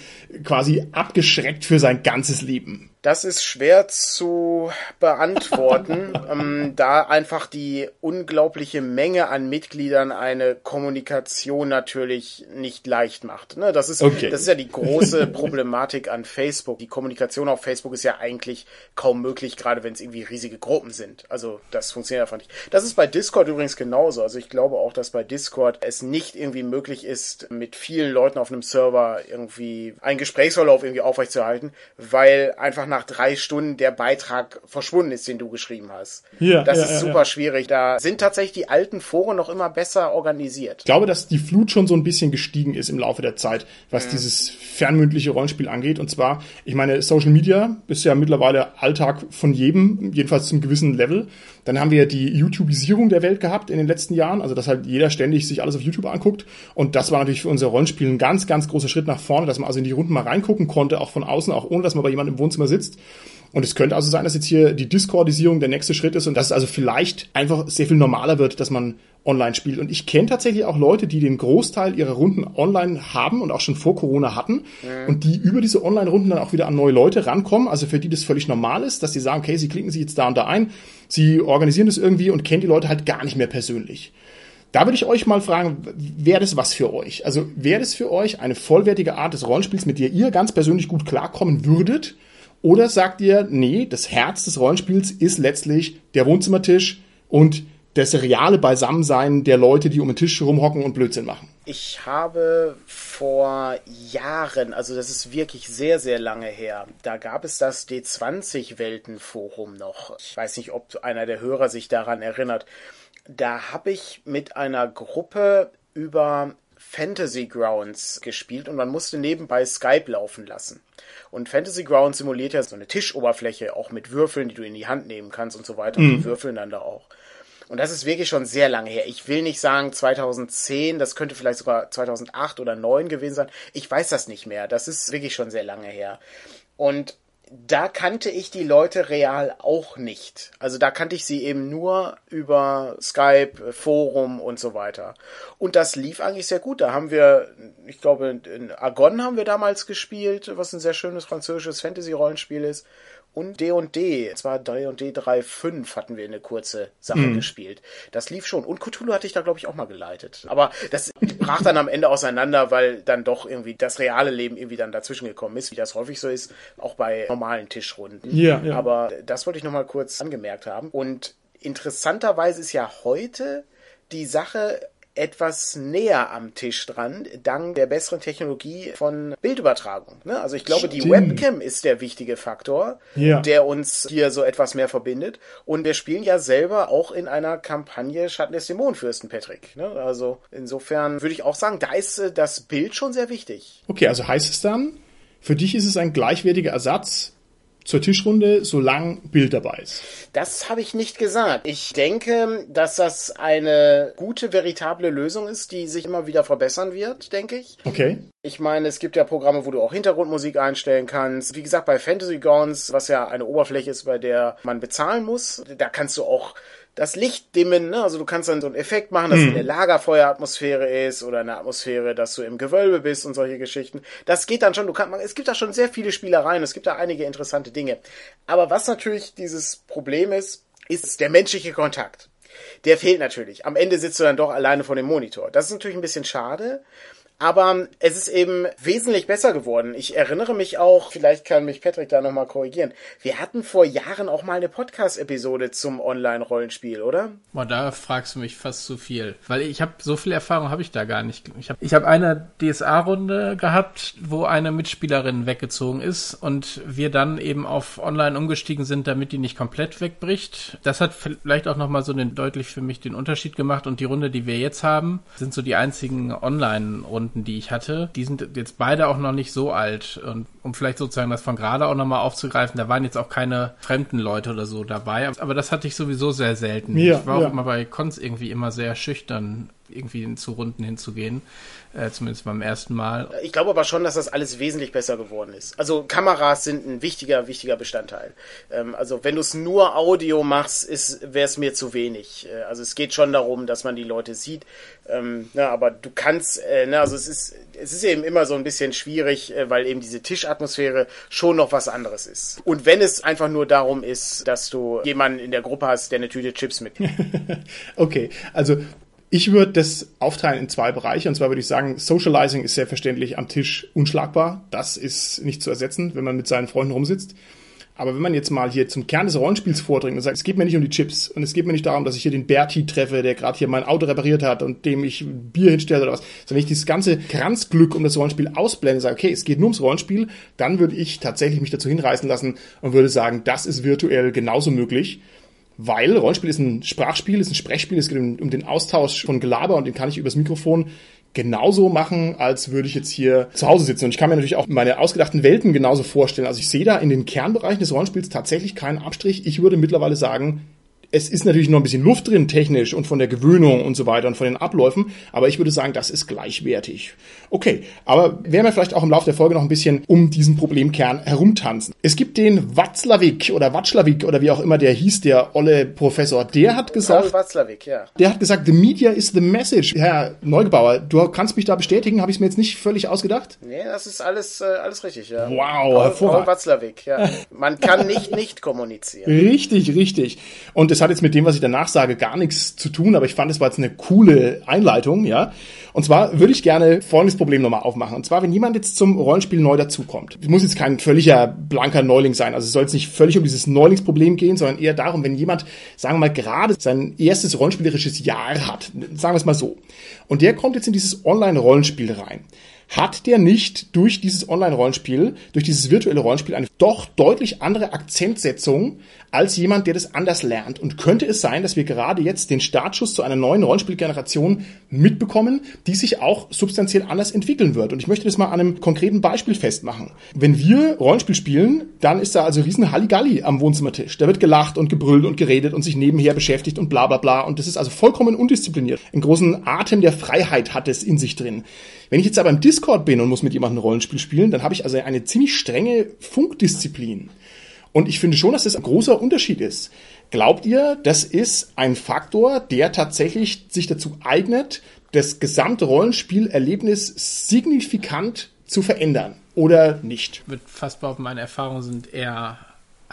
quasi abgeschreckt für sein ganzes Leben? Das ist schwer zu beantworten, ähm, da einfach die unglaubliche Menge an Mitgliedern eine Kommunikation natürlich nicht leicht macht. Ne? Das, ist, okay. das ist ja die große Problematik an Facebook. Die Kommunikation auf Facebook ist ja eigentlich kaum möglich, gerade wenn es irgendwie riesige Gruppen sind. Also das funktioniert einfach nicht. Das ist bei Discord übrigens genauso. Also ich glaube auch, dass bei Discord es nicht irgendwie möglich ist, mit vielen Leuten auf einem Server irgendwie einen Gesprächsverlauf irgendwie aufrechtzuerhalten, weil einfach nach drei Stunden der Beitrag verschwunden ist, den du geschrieben hast. Ja, das ja, ist ja, super ja. schwierig. Da sind tatsächlich die alten Foren noch immer besser organisiert. Ich glaube, dass die Flut schon so ein bisschen gestiegen ist im Laufe der Zeit, was mhm. dieses fernmündliche Rollenspiel angeht. Und zwar, ich meine, Social Media ist ja mittlerweile Alltag von jedem, jedenfalls zum gewissen Level. Dann haben wir die YouTubisierung der Welt gehabt in den letzten Jahren, also dass halt jeder ständig sich alles auf YouTube anguckt. Und das war natürlich für unser Rollenspiel ein ganz, ganz großer Schritt nach vorne, dass man also in die Runden mal reingucken konnte, auch von außen, auch ohne dass man bei jemandem im Wohnzimmer sitzt. Und es könnte also sein, dass jetzt hier die Discordisierung der nächste Schritt ist und dass es also vielleicht einfach sehr viel normaler wird, dass man online spielt. Und ich kenne tatsächlich auch Leute, die den Großteil ihrer Runden online haben und auch schon vor Corona hatten mhm. und die über diese Online-Runden dann auch wieder an neue Leute rankommen. Also für die das völlig normal ist, dass sie sagen, okay, sie klicken sich jetzt da und da ein, sie organisieren das irgendwie und kennen die Leute halt gar nicht mehr persönlich. Da würde ich euch mal fragen, wäre das was für euch? Also wäre das für euch eine vollwertige Art des Rollenspiels, mit der ihr ganz persönlich gut klarkommen würdet? Oder sagt ihr, nee, das Herz des Rollenspiels ist letztlich der Wohnzimmertisch und das reale Beisammensein der Leute, die um den Tisch rumhocken und Blödsinn machen. Ich habe vor Jahren, also das ist wirklich sehr, sehr lange her, da gab es das D20-Weltenforum noch. Ich weiß nicht, ob einer der Hörer sich daran erinnert. Da habe ich mit einer Gruppe über Fantasy Grounds gespielt und man musste nebenbei Skype laufen lassen. Und Fantasy Grounds simuliert ja so eine Tischoberfläche, auch mit Würfeln, die du in die Hand nehmen kannst und so weiter. Mhm. Und die würfeln dann da auch. Und das ist wirklich schon sehr lange her. Ich will nicht sagen 2010, das könnte vielleicht sogar 2008 oder 2009 gewesen sein. Ich weiß das nicht mehr. Das ist wirklich schon sehr lange her. Und da kannte ich die Leute real auch nicht. Also da kannte ich sie eben nur über Skype, Forum und so weiter. Und das lief eigentlich sehr gut. Da haben wir, ich glaube, in Argonne haben wir damals gespielt, was ein sehr schönes französisches Fantasy-Rollenspiel ist und D&D, zwar D&D 3.5 hatten wir eine kurze Sache mhm. gespielt. Das lief schon. Und Cthulhu hatte ich da, glaube ich, auch mal geleitet. Aber das brach dann am Ende auseinander, weil dann doch irgendwie das reale Leben irgendwie dann dazwischen gekommen ist, wie das häufig so ist, auch bei normalen Tischrunden. Ja, ja. Aber das wollte ich nochmal kurz angemerkt haben. Und interessanterweise ist ja heute die Sache etwas näher am Tisch dran, dank der besseren Technologie von Bildübertragung. Ne? Also ich glaube, Stimmt. die Webcam ist der wichtige Faktor, ja. der uns hier so etwas mehr verbindet. Und wir spielen ja selber auch in einer Kampagne Schatten des Dämonenfürsten, Patrick. Ne? Also insofern würde ich auch sagen, da ist äh, das Bild schon sehr wichtig. Okay, also heißt es dann, für dich ist es ein gleichwertiger Ersatz zur Tischrunde, solange Bild dabei ist. Das habe ich nicht gesagt. Ich denke, dass das eine gute, veritable Lösung ist, die sich immer wieder verbessern wird, denke ich. Okay. Ich meine, es gibt ja Programme, wo du auch Hintergrundmusik einstellen kannst. Wie gesagt, bei Fantasy Grounds, was ja eine Oberfläche ist, bei der man bezahlen muss, da kannst du auch das Licht dimmen, ne? Also du kannst dann so einen Effekt machen, dass mhm. eine Lagerfeueratmosphäre ist oder eine Atmosphäre, dass du im Gewölbe bist und solche Geschichten. Das geht dann schon, du kannst, es gibt da schon sehr viele Spielereien, es gibt da einige interessante Dinge. Aber was natürlich dieses Problem ist, ist der menschliche Kontakt. Der fehlt natürlich. Am Ende sitzt du dann doch alleine vor dem Monitor. Das ist natürlich ein bisschen schade. Aber es ist eben wesentlich besser geworden. Ich erinnere mich auch, vielleicht kann mich Patrick da nochmal korrigieren. Wir hatten vor Jahren auch mal eine Podcast-Episode zum Online-Rollenspiel, oder? Boah, da fragst du mich fast zu viel. Weil ich habe so viel Erfahrung habe ich da gar nicht. Ich habe ich hab eine DSA-Runde gehabt, wo eine Mitspielerin weggezogen ist und wir dann eben auf Online umgestiegen sind, damit die nicht komplett wegbricht. Das hat vielleicht auch nochmal so den, deutlich für mich den Unterschied gemacht. Und die Runde, die wir jetzt haben, sind so die einzigen Online-Runden Kunden, die ich hatte, die sind jetzt beide auch noch nicht so alt. Und um vielleicht sozusagen das von gerade auch nochmal aufzugreifen, da waren jetzt auch keine fremden Leute oder so dabei. Aber das hatte ich sowieso sehr selten. Ja, ich war auch ja. immer bei Cons irgendwie immer sehr schüchtern irgendwie zu Runden hinzugehen, äh, zumindest beim ersten Mal. Ich glaube aber schon, dass das alles wesentlich besser geworden ist. Also Kameras sind ein wichtiger, wichtiger Bestandteil. Ähm, also wenn du es nur Audio machst, wäre es mir zu wenig. Äh, also es geht schon darum, dass man die Leute sieht. Ähm, na, aber du kannst, äh, na, also es ist, es ist eben immer so ein bisschen schwierig, äh, weil eben diese Tischatmosphäre schon noch was anderes ist. Und wenn es einfach nur darum ist, dass du jemanden in der Gruppe hast, der eine Tüte Chips mit. okay, also ich würde das aufteilen in zwei Bereiche. Und zwar würde ich sagen, Socializing ist selbstverständlich am Tisch unschlagbar. Das ist nicht zu ersetzen, wenn man mit seinen Freunden rumsitzt. Aber wenn man jetzt mal hier zum Kern des Rollenspiels vordringt und sagt, es geht mir nicht um die Chips und es geht mir nicht darum, dass ich hier den Berti treffe, der gerade hier mein Auto repariert hat und dem ich Bier hinstelle oder was, sondern ich dieses ganze Kranzglück um das Rollenspiel ausblende und sage, okay, es geht nur ums Rollenspiel, dann würde ich tatsächlich mich dazu hinreißen lassen und würde sagen, das ist virtuell genauso möglich. Weil Rollenspiel ist ein Sprachspiel, ist ein Sprechspiel, es geht um, um den Austausch von Gelaber und den kann ich übers Mikrofon genauso machen, als würde ich jetzt hier zu Hause sitzen. Und ich kann mir natürlich auch meine ausgedachten Welten genauso vorstellen. Also ich sehe da in den Kernbereichen des Rollenspiels tatsächlich keinen Abstrich. Ich würde mittlerweile sagen, es ist natürlich noch ein bisschen Luft drin, technisch und von der Gewöhnung und so weiter und von den Abläufen, aber ich würde sagen, das ist gleichwertig. Okay, aber werden wir vielleicht auch im Laufe der Folge noch ein bisschen um diesen Problemkern herumtanzen. Es gibt den Watzlawick oder Watschlawick oder wie auch immer der hieß, der olle Professor, der hat gesagt, Watzlawick, ja. der hat gesagt, the media is the message. Herr Neugebauer, du kannst mich da bestätigen, habe ich es mir jetzt nicht völlig ausgedacht? Nee, das ist alles, äh, alles richtig, ja. Wow, Paul, hervorragend. Paul Watzlawick, ja. Man kann nicht nicht kommunizieren. Richtig, richtig. Und es hat jetzt mit dem, was ich danach sage, gar nichts zu tun, aber ich fand, es war jetzt eine coole Einleitung, ja. Und zwar würde ich gerne folgendes Problem nochmal aufmachen. Und zwar, wenn jemand jetzt zum Rollenspiel neu dazukommt, es muss jetzt kein völliger blanker Neuling sein. Also es soll jetzt nicht völlig um dieses Neulingsproblem gehen, sondern eher darum, wenn jemand, sagen wir mal, gerade sein erstes rollenspielerisches Jahr hat, sagen wir es mal so. Und der kommt jetzt in dieses Online-Rollenspiel rein hat der nicht durch dieses Online-Rollenspiel, durch dieses virtuelle Rollenspiel eine doch deutlich andere Akzentsetzung als jemand, der das anders lernt. Und könnte es sein, dass wir gerade jetzt den Startschuss zu einer neuen Rollenspielgeneration mitbekommen, die sich auch substanziell anders entwickeln wird. Und ich möchte das mal an einem konkreten Beispiel festmachen. Wenn wir Rollenspiel spielen, dann ist da also riesen Halligalli am Wohnzimmertisch. Da wird gelacht und gebrüllt und geredet und sich nebenher beschäftigt und bla bla bla. Und das ist also vollkommen undiszipliniert. Einen großen Atem der Freiheit hat es in sich drin. Wenn ich jetzt aber im Discord bin und muss mit jemandem Rollenspiel spielen, dann habe ich also eine ziemlich strenge Funkdisziplin. Und ich finde schon, dass das ein großer Unterschied ist. Glaubt ihr, das ist ein Faktor, der tatsächlich sich dazu eignet, das gesamte Rollenspielerlebnis signifikant zu verändern oder nicht? Ich würde fast behaupten, meine Erfahrungen sind eher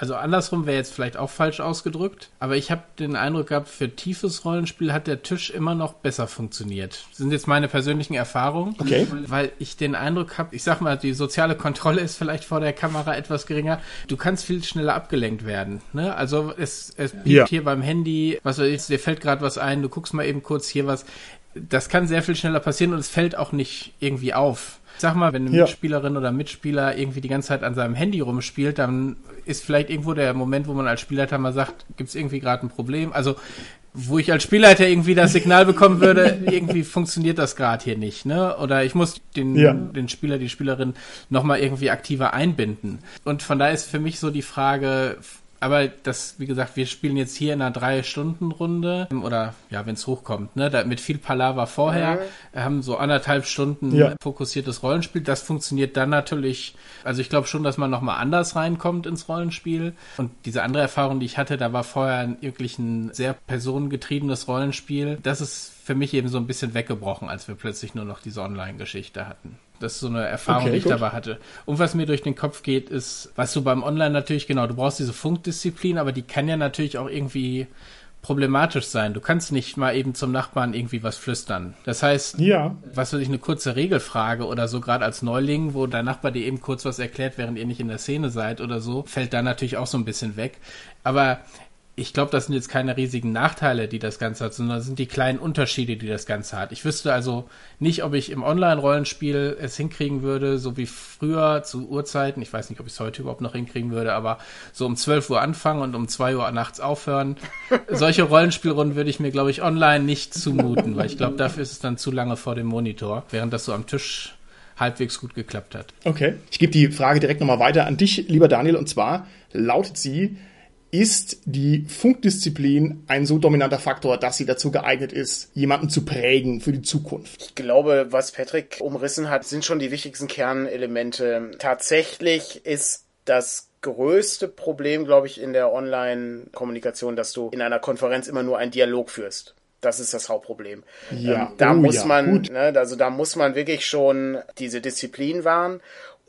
also andersrum wäre jetzt vielleicht auch falsch ausgedrückt, aber ich habe den Eindruck gehabt, für tiefes Rollenspiel hat der Tisch immer noch besser funktioniert. Das sind jetzt meine persönlichen Erfahrungen, okay. weil ich den Eindruck habe, ich sag mal, die soziale Kontrolle ist vielleicht vor der Kamera etwas geringer. Du kannst viel schneller abgelenkt werden. Ne? Also es, es ja. hier beim Handy, was weiß ich, dir fällt gerade was ein, du guckst mal eben kurz hier was. Das kann sehr viel schneller passieren und es fällt auch nicht irgendwie auf sag mal, wenn eine ja. Mitspielerin oder Mitspieler irgendwie die ganze Zeit an seinem Handy rumspielt, dann ist vielleicht irgendwo der Moment, wo man als Spielleiter mal sagt, gibt es irgendwie gerade ein Problem? Also wo ich als Spielleiter irgendwie das Signal bekommen würde, irgendwie funktioniert das gerade hier nicht, ne? Oder ich muss den, ja. den Spieler, die Spielerin nochmal irgendwie aktiver einbinden. Und von daher ist für mich so die Frage, aber das, wie gesagt, wir spielen jetzt hier in einer Drei-Stunden-Runde oder ja, wenn es hochkommt, ne, da, mit viel Palaver vorher, mhm. haben so anderthalb Stunden ja. fokussiertes Rollenspiel. Das funktioniert dann natürlich, also ich glaube schon, dass man nochmal anders reinkommt ins Rollenspiel. Und diese andere Erfahrung, die ich hatte, da war vorher wirklich ein sehr personengetriebenes Rollenspiel. Das ist für mich eben so ein bisschen weggebrochen, als wir plötzlich nur noch diese Online-Geschichte hatten. Das ist so eine Erfahrung, okay, die ich gut. dabei hatte. Und was mir durch den Kopf geht, ist, was du beim Online natürlich, genau, du brauchst diese Funkdisziplin, aber die kann ja natürlich auch irgendwie problematisch sein. Du kannst nicht mal eben zum Nachbarn irgendwie was flüstern. Das heißt, ja. was weiß ich, eine kurze Regelfrage oder so, gerade als Neuling, wo dein Nachbar dir eben kurz was erklärt, während ihr nicht in der Szene seid oder so, fällt da natürlich auch so ein bisschen weg. Aber ich glaube, das sind jetzt keine riesigen Nachteile, die das Ganze hat, sondern das sind die kleinen Unterschiede, die das Ganze hat. Ich wüsste also nicht, ob ich im Online-Rollenspiel es hinkriegen würde, so wie früher zu Uhrzeiten. Ich weiß nicht, ob ich es heute überhaupt noch hinkriegen würde, aber so um 12 Uhr anfangen und um 2 Uhr nachts aufhören. Solche Rollenspielrunden würde ich mir, glaube ich, online nicht zumuten, weil ich glaube, dafür ist es dann zu lange vor dem Monitor, während das so am Tisch halbwegs gut geklappt hat. Okay. Ich gebe die Frage direkt nochmal weiter an dich, lieber Daniel, und zwar lautet sie, ist die Funkdisziplin ein so dominanter Faktor, dass sie dazu geeignet ist, jemanden zu prägen für die Zukunft? Ich glaube, was Patrick umrissen hat, sind schon die wichtigsten Kernelemente. Tatsächlich ist das größte Problem, glaube ich, in der Online-Kommunikation, dass du in einer Konferenz immer nur einen Dialog führst. Das ist das Hauptproblem. Ja. Ähm, da oh, muss ja. man, ne, also da muss man wirklich schon diese Disziplin wahren.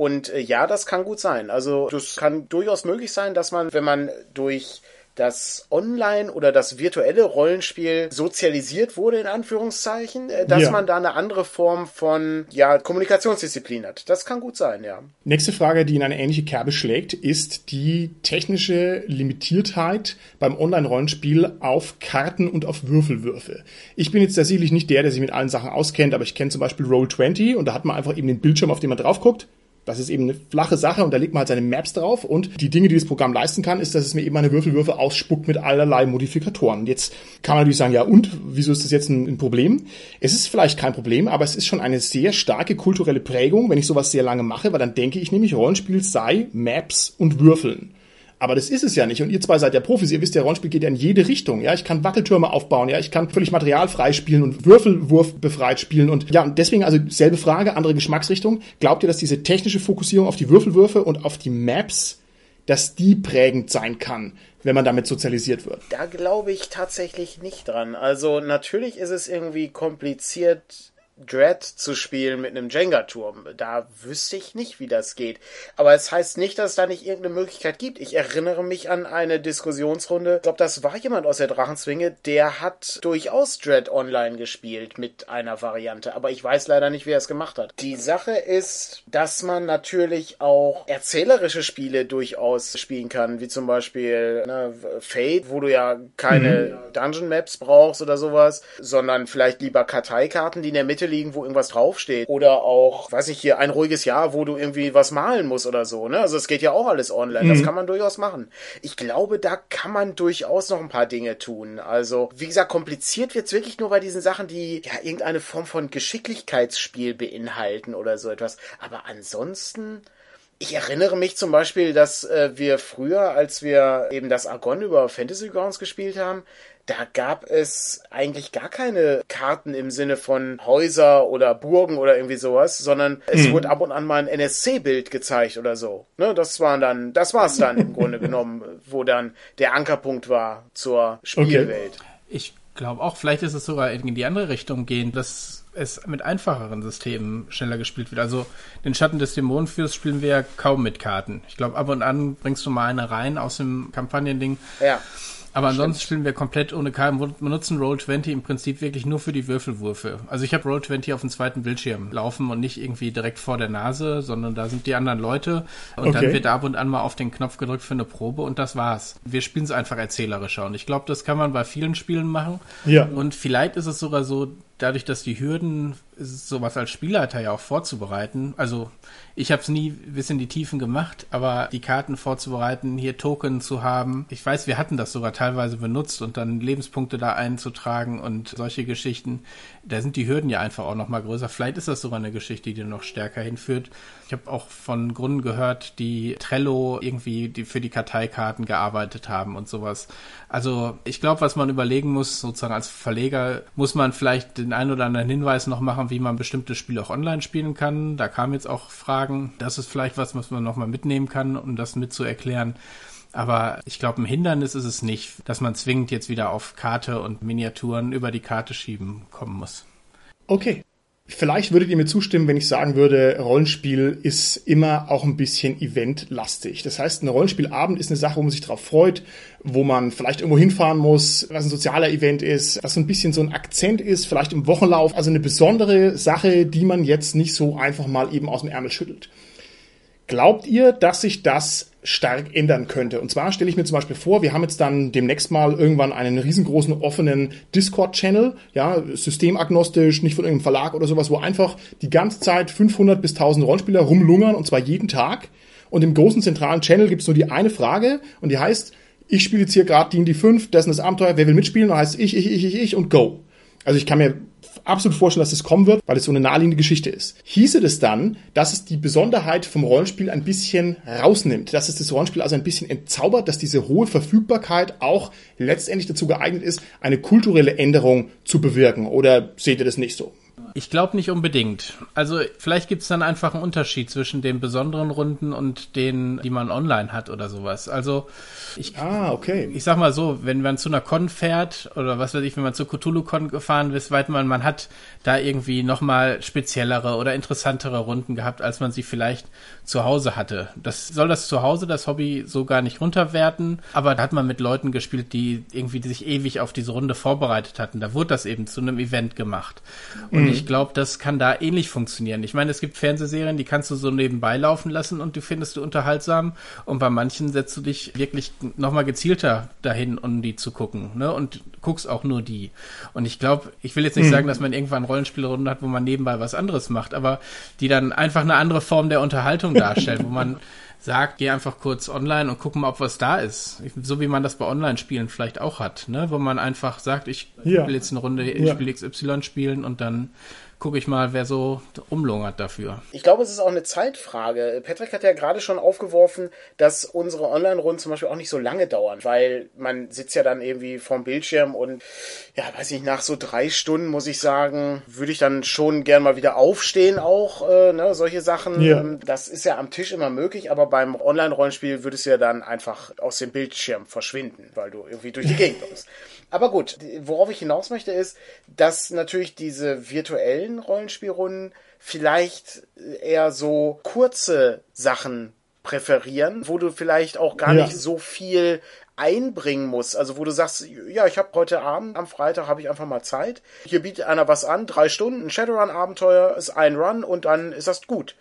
Und äh, ja, das kann gut sein. Also das kann durchaus möglich sein, dass man, wenn man durch das Online- oder das virtuelle Rollenspiel sozialisiert wurde, in Anführungszeichen, äh, dass ja. man da eine andere Form von ja, Kommunikationsdisziplin hat. Das kann gut sein, ja. Nächste Frage, die in eine ähnliche Kerbe schlägt, ist die technische Limitiertheit beim Online-Rollenspiel auf Karten und auf Würfelwürfe. Ich bin jetzt tatsächlich nicht der, der sich mit allen Sachen auskennt, aber ich kenne zum Beispiel Roll20 und da hat man einfach eben den Bildschirm, auf dem man drauf guckt das ist eben eine flache Sache und da legt man halt seine Maps drauf und die Dinge, die das Programm leisten kann, ist, dass es mir eben eine Würfelwürfe ausspuckt mit allerlei Modifikatoren. Jetzt kann man natürlich sagen, ja und, wieso ist das jetzt ein, ein, Problem? Es ist vielleicht kein Problem, aber es ist schon eine sehr starke kulturelle Prägung, wenn ich sowas sehr lange mache, weil dann denke ich nämlich, Rollenspiel sei Maps und Würfeln. Aber das ist es ja nicht. Und ihr zwei seid ja Profis. Ihr wisst, der Rollenspiel geht ja in jede Richtung. Ja, ich kann Wackeltürme aufbauen. Ja, ich kann völlig materialfrei spielen und Würfelwurf befreit spielen. Und ja, und deswegen also selbe Frage, andere Geschmacksrichtung. Glaubt ihr, dass diese technische Fokussierung auf die Würfelwürfe und auf die Maps, dass die prägend sein kann? wenn man damit sozialisiert wird. Da glaube ich tatsächlich nicht dran. Also natürlich ist es irgendwie kompliziert, Dread zu spielen mit einem Jenga-Turm. Da wüsste ich nicht, wie das geht. Aber es heißt nicht, dass es da nicht irgendeine Möglichkeit gibt. Ich erinnere mich an eine Diskussionsrunde. Ich glaube, das war jemand aus der Drachenzwinge, der hat durchaus Dread online gespielt mit einer Variante. Aber ich weiß leider nicht, wer es gemacht hat. Die Sache ist, dass man natürlich auch erzählerische Spiele durchaus spielen kann, wie zum Beispiel ne, Fate, wo du ja keine mhm. Dungeon Maps brauchst oder sowas, sondern vielleicht lieber Karteikarten, die in der Mitte liegen, wo irgendwas draufsteht. Oder auch, weiß ich hier, ein ruhiges Jahr, wo du irgendwie was malen musst oder so. Ne? Also es geht ja auch alles online. Mhm. Das kann man durchaus machen. Ich glaube, da kann man durchaus noch ein paar Dinge tun. Also, wie gesagt, kompliziert wird's wirklich nur bei diesen Sachen, die ja irgendeine Form von Geschicklichkeitsspiel beinhalten oder so etwas. Aber ansonsten. Ich erinnere mich zum Beispiel, dass äh, wir früher, als wir eben das Argon über Fantasy Grounds gespielt haben, da gab es eigentlich gar keine Karten im Sinne von Häuser oder Burgen oder irgendwie sowas, sondern es hm. wurde ab und an mal ein NSC-Bild gezeigt oder so. Ne, das war dann, das war's dann im Grunde genommen, wo dann der Ankerpunkt war zur Spielwelt. Okay. Ich glaube auch, vielleicht ist es sogar in die andere Richtung gehen, dass es mit einfacheren Systemen schneller gespielt wird. Also den Schatten des Dämonenführers spielen wir ja kaum mit Karten. Ich glaube, ab und an bringst du mal eine rein aus dem Kampagnending. Ja. Aber ansonsten Stimmt. spielen wir komplett ohne Karten. Wir nutzen Roll20 im Prinzip wirklich nur für die Würfelwürfe. Also ich habe Roll20 auf dem zweiten Bildschirm laufen und nicht irgendwie direkt vor der Nase, sondern da sind die anderen Leute und okay. dann wird ab und an mal auf den Knopf gedrückt für eine Probe und das war's. Wir spielen es einfach erzählerischer und ich glaube, das kann man bei vielen Spielen machen. Ja. Und vielleicht ist es sogar so, dadurch, dass die Hürden, sowas als Spielleiter ja auch vorzubereiten, also ich habe es nie bis in die Tiefen gemacht, aber die Karten vorzubereiten, hier Token zu haben. Ich weiß, wir hatten das sogar teilweise benutzt und dann Lebenspunkte da einzutragen und solche Geschichten. Da sind die Hürden ja einfach auch noch mal größer. Vielleicht ist das sogar eine Geschichte, die noch stärker hinführt. Ich habe auch von Gründen gehört, die Trello irgendwie für die Karteikarten gearbeitet haben und sowas. Also ich glaube, was man überlegen muss, sozusagen als Verleger, muss man vielleicht den einen oder anderen Hinweis noch machen, wie man bestimmte Spiele auch online spielen kann. Da kamen jetzt auch Fragen. Das ist vielleicht was, was man nochmal mitnehmen kann, um das mit zu erklären. Aber ich glaube, ein Hindernis ist es nicht, dass man zwingend jetzt wieder auf Karte und Miniaturen über die Karte schieben kommen muss. Okay. Vielleicht würdet ihr mir zustimmen, wenn ich sagen würde, Rollenspiel ist immer auch ein bisschen eventlastig. Das heißt, ein Rollenspielabend ist eine Sache, wo man sich drauf freut, wo man vielleicht irgendwo hinfahren muss, was ein sozialer Event ist, was so ein bisschen so ein Akzent ist, vielleicht im Wochenlauf. Also eine besondere Sache, die man jetzt nicht so einfach mal eben aus dem Ärmel schüttelt. Glaubt ihr, dass sich das stark ändern könnte. Und zwar stelle ich mir zum Beispiel vor, wir haben jetzt dann demnächst mal irgendwann einen riesengroßen offenen Discord-Channel, ja, systemagnostisch, nicht von irgendeinem Verlag oder sowas, wo einfach die ganze Zeit 500 bis 1000 Rollenspieler rumlungern und zwar jeden Tag. Und im großen zentralen Channel gibt es nur die eine Frage und die heißt, ich spiele jetzt hier gerade D&D 5, dessen das Abenteuer, wer will mitspielen? Und heißt ich, ich, ich, ich, ich und go. Also ich kann mir absolut vorstellen, dass es kommen wird, weil es so eine naheliegende Geschichte ist. Hieße das dann, dass es die Besonderheit vom Rollenspiel ein bisschen rausnimmt, dass es das Rollenspiel also ein bisschen entzaubert, dass diese hohe Verfügbarkeit auch letztendlich dazu geeignet ist, eine kulturelle Änderung zu bewirken? Oder seht ihr das nicht so? Ich glaube nicht unbedingt. Also vielleicht gibt es dann einfach einen Unterschied zwischen den besonderen Runden und denen, die man online hat oder sowas. Also ich, ah, okay. ich sag mal so, wenn man zu einer Con fährt oder was weiß ich, wenn man zu Cthulhu-Con gefahren ist, weiß man, man hat da irgendwie nochmal speziellere oder interessantere Runden gehabt, als man sie vielleicht zu Hause hatte. Das soll das zu Hause, das Hobby, so gar nicht runterwerten, aber da hat man mit Leuten gespielt, die irgendwie sich ewig auf diese Runde vorbereitet hatten. Da wurde das eben zu einem Event gemacht. Und mhm. ich glaube, das kann da ähnlich funktionieren. Ich meine, es gibt Fernsehserien, die kannst du so nebenbei laufen lassen und du findest du unterhaltsam und bei manchen setzt du dich wirklich nochmal gezielter dahin, um die zu gucken, ne? Und guckst auch nur die. Und ich glaube, ich will jetzt nicht mhm. sagen, dass man irgendwann Rollenspielrunden hat, wo man nebenbei was anderes macht, aber die dann einfach eine andere Form der Unterhaltung darstellen, wo man sagt, geh einfach kurz online und guck mal, ob was da ist. So wie man das bei Online-Spielen vielleicht auch hat, ne? Wo man einfach sagt, ich ja. will jetzt eine Runde ja. Spiel XY spielen und dann gucke ich mal, wer so umlungert dafür. Ich glaube, es ist auch eine Zeitfrage. Patrick hat ja gerade schon aufgeworfen, dass unsere Online-Runden zum Beispiel auch nicht so lange dauern, weil man sitzt ja dann irgendwie vorm Bildschirm und ja, weiß ich, nach so drei Stunden muss ich sagen, würde ich dann schon gern mal wieder aufstehen auch, äh, ne, solche Sachen. Ja. Das ist ja am Tisch immer möglich, aber beim Online-Rollenspiel würdest du ja dann einfach aus dem Bildschirm verschwinden, weil du irgendwie durch die Gegend bist. Aber gut, worauf ich hinaus möchte ist, dass natürlich diese virtuellen Rollenspielrunden vielleicht eher so kurze Sachen präferieren, wo du vielleicht auch gar ja. nicht so viel einbringen musst. Also wo du sagst, ja, ich habe heute Abend, am Freitag habe ich einfach mal Zeit. Hier bietet einer was an, drei Stunden, ein Shadowrun-Abenteuer, ist ein Run und dann ist das gut.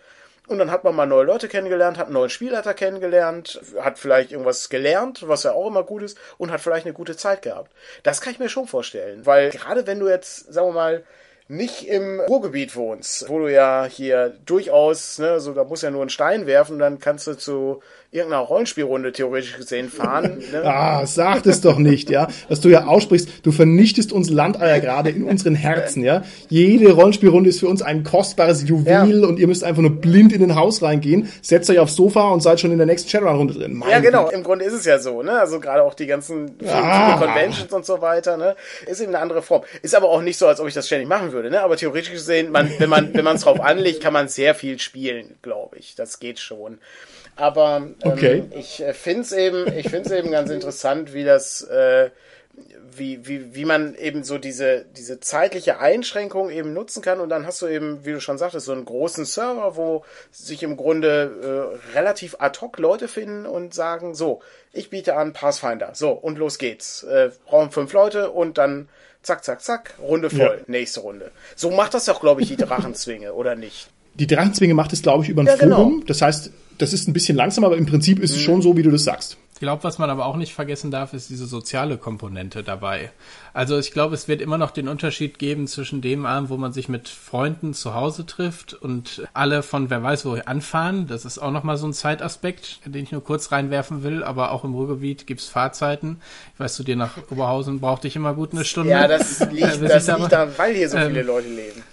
Und dann hat man mal neue Leute kennengelernt, hat einen neuen Spielleiter kennengelernt, hat vielleicht irgendwas gelernt, was ja auch immer gut ist, und hat vielleicht eine gute Zeit gehabt. Das kann ich mir schon vorstellen. Weil gerade wenn du jetzt, sagen wir mal, nicht im Ruhrgebiet wohnst, wo du ja hier durchaus, ne, so da muss ja nur einen Stein werfen, dann kannst du zu irgendeiner Rollenspielrunde theoretisch gesehen fahren. Ne? ah, sag es doch nicht, ja. Was du ja aussprichst, du vernichtest uns Landeier gerade in unseren Herzen, ja. Jede Rollenspielrunde ist für uns ein kostbares Juwel ja. und ihr müsst einfach nur blind in den Haus reingehen, setzt euch aufs Sofa und seid schon in der nächsten Shadowrun-Runde drin. Mein ja, genau. Im Grunde ist es ja so, ne. Also gerade auch die ganzen ah. Conventions und so weiter, ne. Ist eben eine andere Form. Ist aber auch nicht so, als ob ich das ständig machen würde, ne. Aber theoretisch gesehen, man, wenn man, wenn man es drauf anlegt, kann man sehr viel spielen, glaube ich. Das geht schon. Aber ähm, okay. ich äh, finde es eben, ich finde eben ganz interessant, wie das, äh, wie, wie, wie man eben so diese, diese zeitliche Einschränkung eben nutzen kann. Und dann hast du eben, wie du schon sagtest, so einen großen Server, wo sich im Grunde äh, relativ ad hoc Leute finden und sagen, so, ich biete an Pathfinder. So, und los geht's. Äh, brauchen fünf Leute und dann zack, zack, zack, Runde voll, ja. nächste Runde. So macht das doch, glaube ich, die Drachenzwinge, oder nicht? Die Drachenzwinge macht es, glaube ich, über ein ja, Forum. Genau. Das heißt, das ist ein bisschen langsam, aber im Prinzip ist es mhm. schon so, wie du das sagst. Ich glaube, was man aber auch nicht vergessen darf, ist diese soziale Komponente dabei. Also ich glaube, es wird immer noch den Unterschied geben zwischen dem Abend, wo man sich mit Freunden zu Hause trifft und alle von wer weiß wo anfahren. Das ist auch nochmal so ein Zeitaspekt, den ich nur kurz reinwerfen will. Aber auch im Ruhrgebiet gibt's Fahrzeiten. Ich weiß, du dir nach Oberhausen brauchte ich immer gut eine Stunde. Ja, das liegt, das liegt daran, weil hier so viele ähm, Leute leben.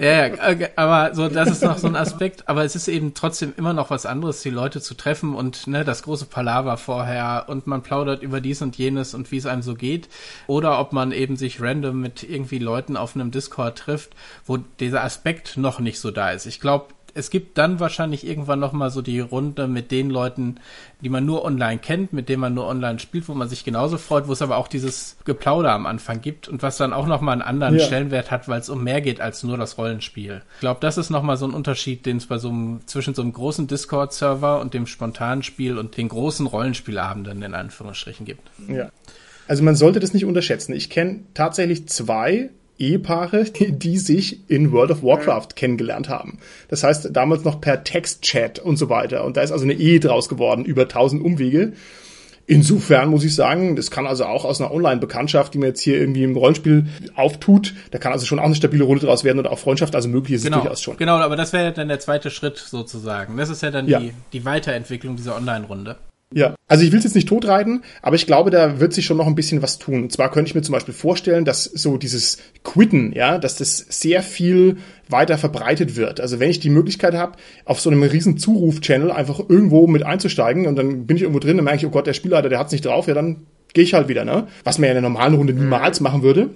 Ja, ja, aber so, das ist noch so ein Aspekt. Aber es ist eben trotzdem immer noch was anderes, die Leute zu treffen und ne, das große Palaver vorher und man plaudert über dies und jenes und wie es einem so geht. Oder ob man eben sich random mit irgendwie Leuten auf einem Discord trifft, wo dieser Aspekt noch nicht so da ist. Ich glaube, es gibt dann wahrscheinlich irgendwann nochmal so die Runde mit den Leuten, die man nur online kennt, mit denen man nur online spielt, wo man sich genauso freut, wo es aber auch dieses Geplauder am Anfang gibt und was dann auch nochmal einen anderen ja. Stellenwert hat, weil es um mehr geht als nur das Rollenspiel. Ich glaube, das ist nochmal so ein Unterschied, den es bei so einem, zwischen so einem großen Discord-Server und dem spontanen Spiel und den großen Rollenspielabenden in Anführungsstrichen gibt. Ja. Also man sollte das nicht unterschätzen. Ich kenne tatsächlich zwei Ehepaare, die sich in World of Warcraft kennengelernt haben. Das heißt, damals noch per Textchat und so weiter. Und da ist also eine Ehe draus geworden über tausend Umwege. Insofern muss ich sagen, das kann also auch aus einer Online-Bekanntschaft, die man jetzt hier irgendwie im Rollenspiel auftut, da kann also schon auch eine stabile Runde draus werden und auch Freundschaft, also möglich ist genau, es durchaus schon. Genau, aber das wäre dann der zweite Schritt sozusagen. Das ist ja dann ja. Die, die Weiterentwicklung dieser Online-Runde. Ja, also ich will es jetzt nicht totreiten, aber ich glaube, da wird sich schon noch ein bisschen was tun. Und zwar könnte ich mir zum Beispiel vorstellen, dass so dieses Quitten, ja, dass das sehr viel weiter verbreitet wird. Also wenn ich die Möglichkeit habe, auf so einem riesen Zuruf-Channel einfach irgendwo mit einzusteigen und dann bin ich irgendwo drin, dann merke ich, oh Gott, der Spielleiter, der hat's nicht drauf, ja, dann gehe ich halt wieder, ne? Was man ja in der normalen Runde niemals machen würde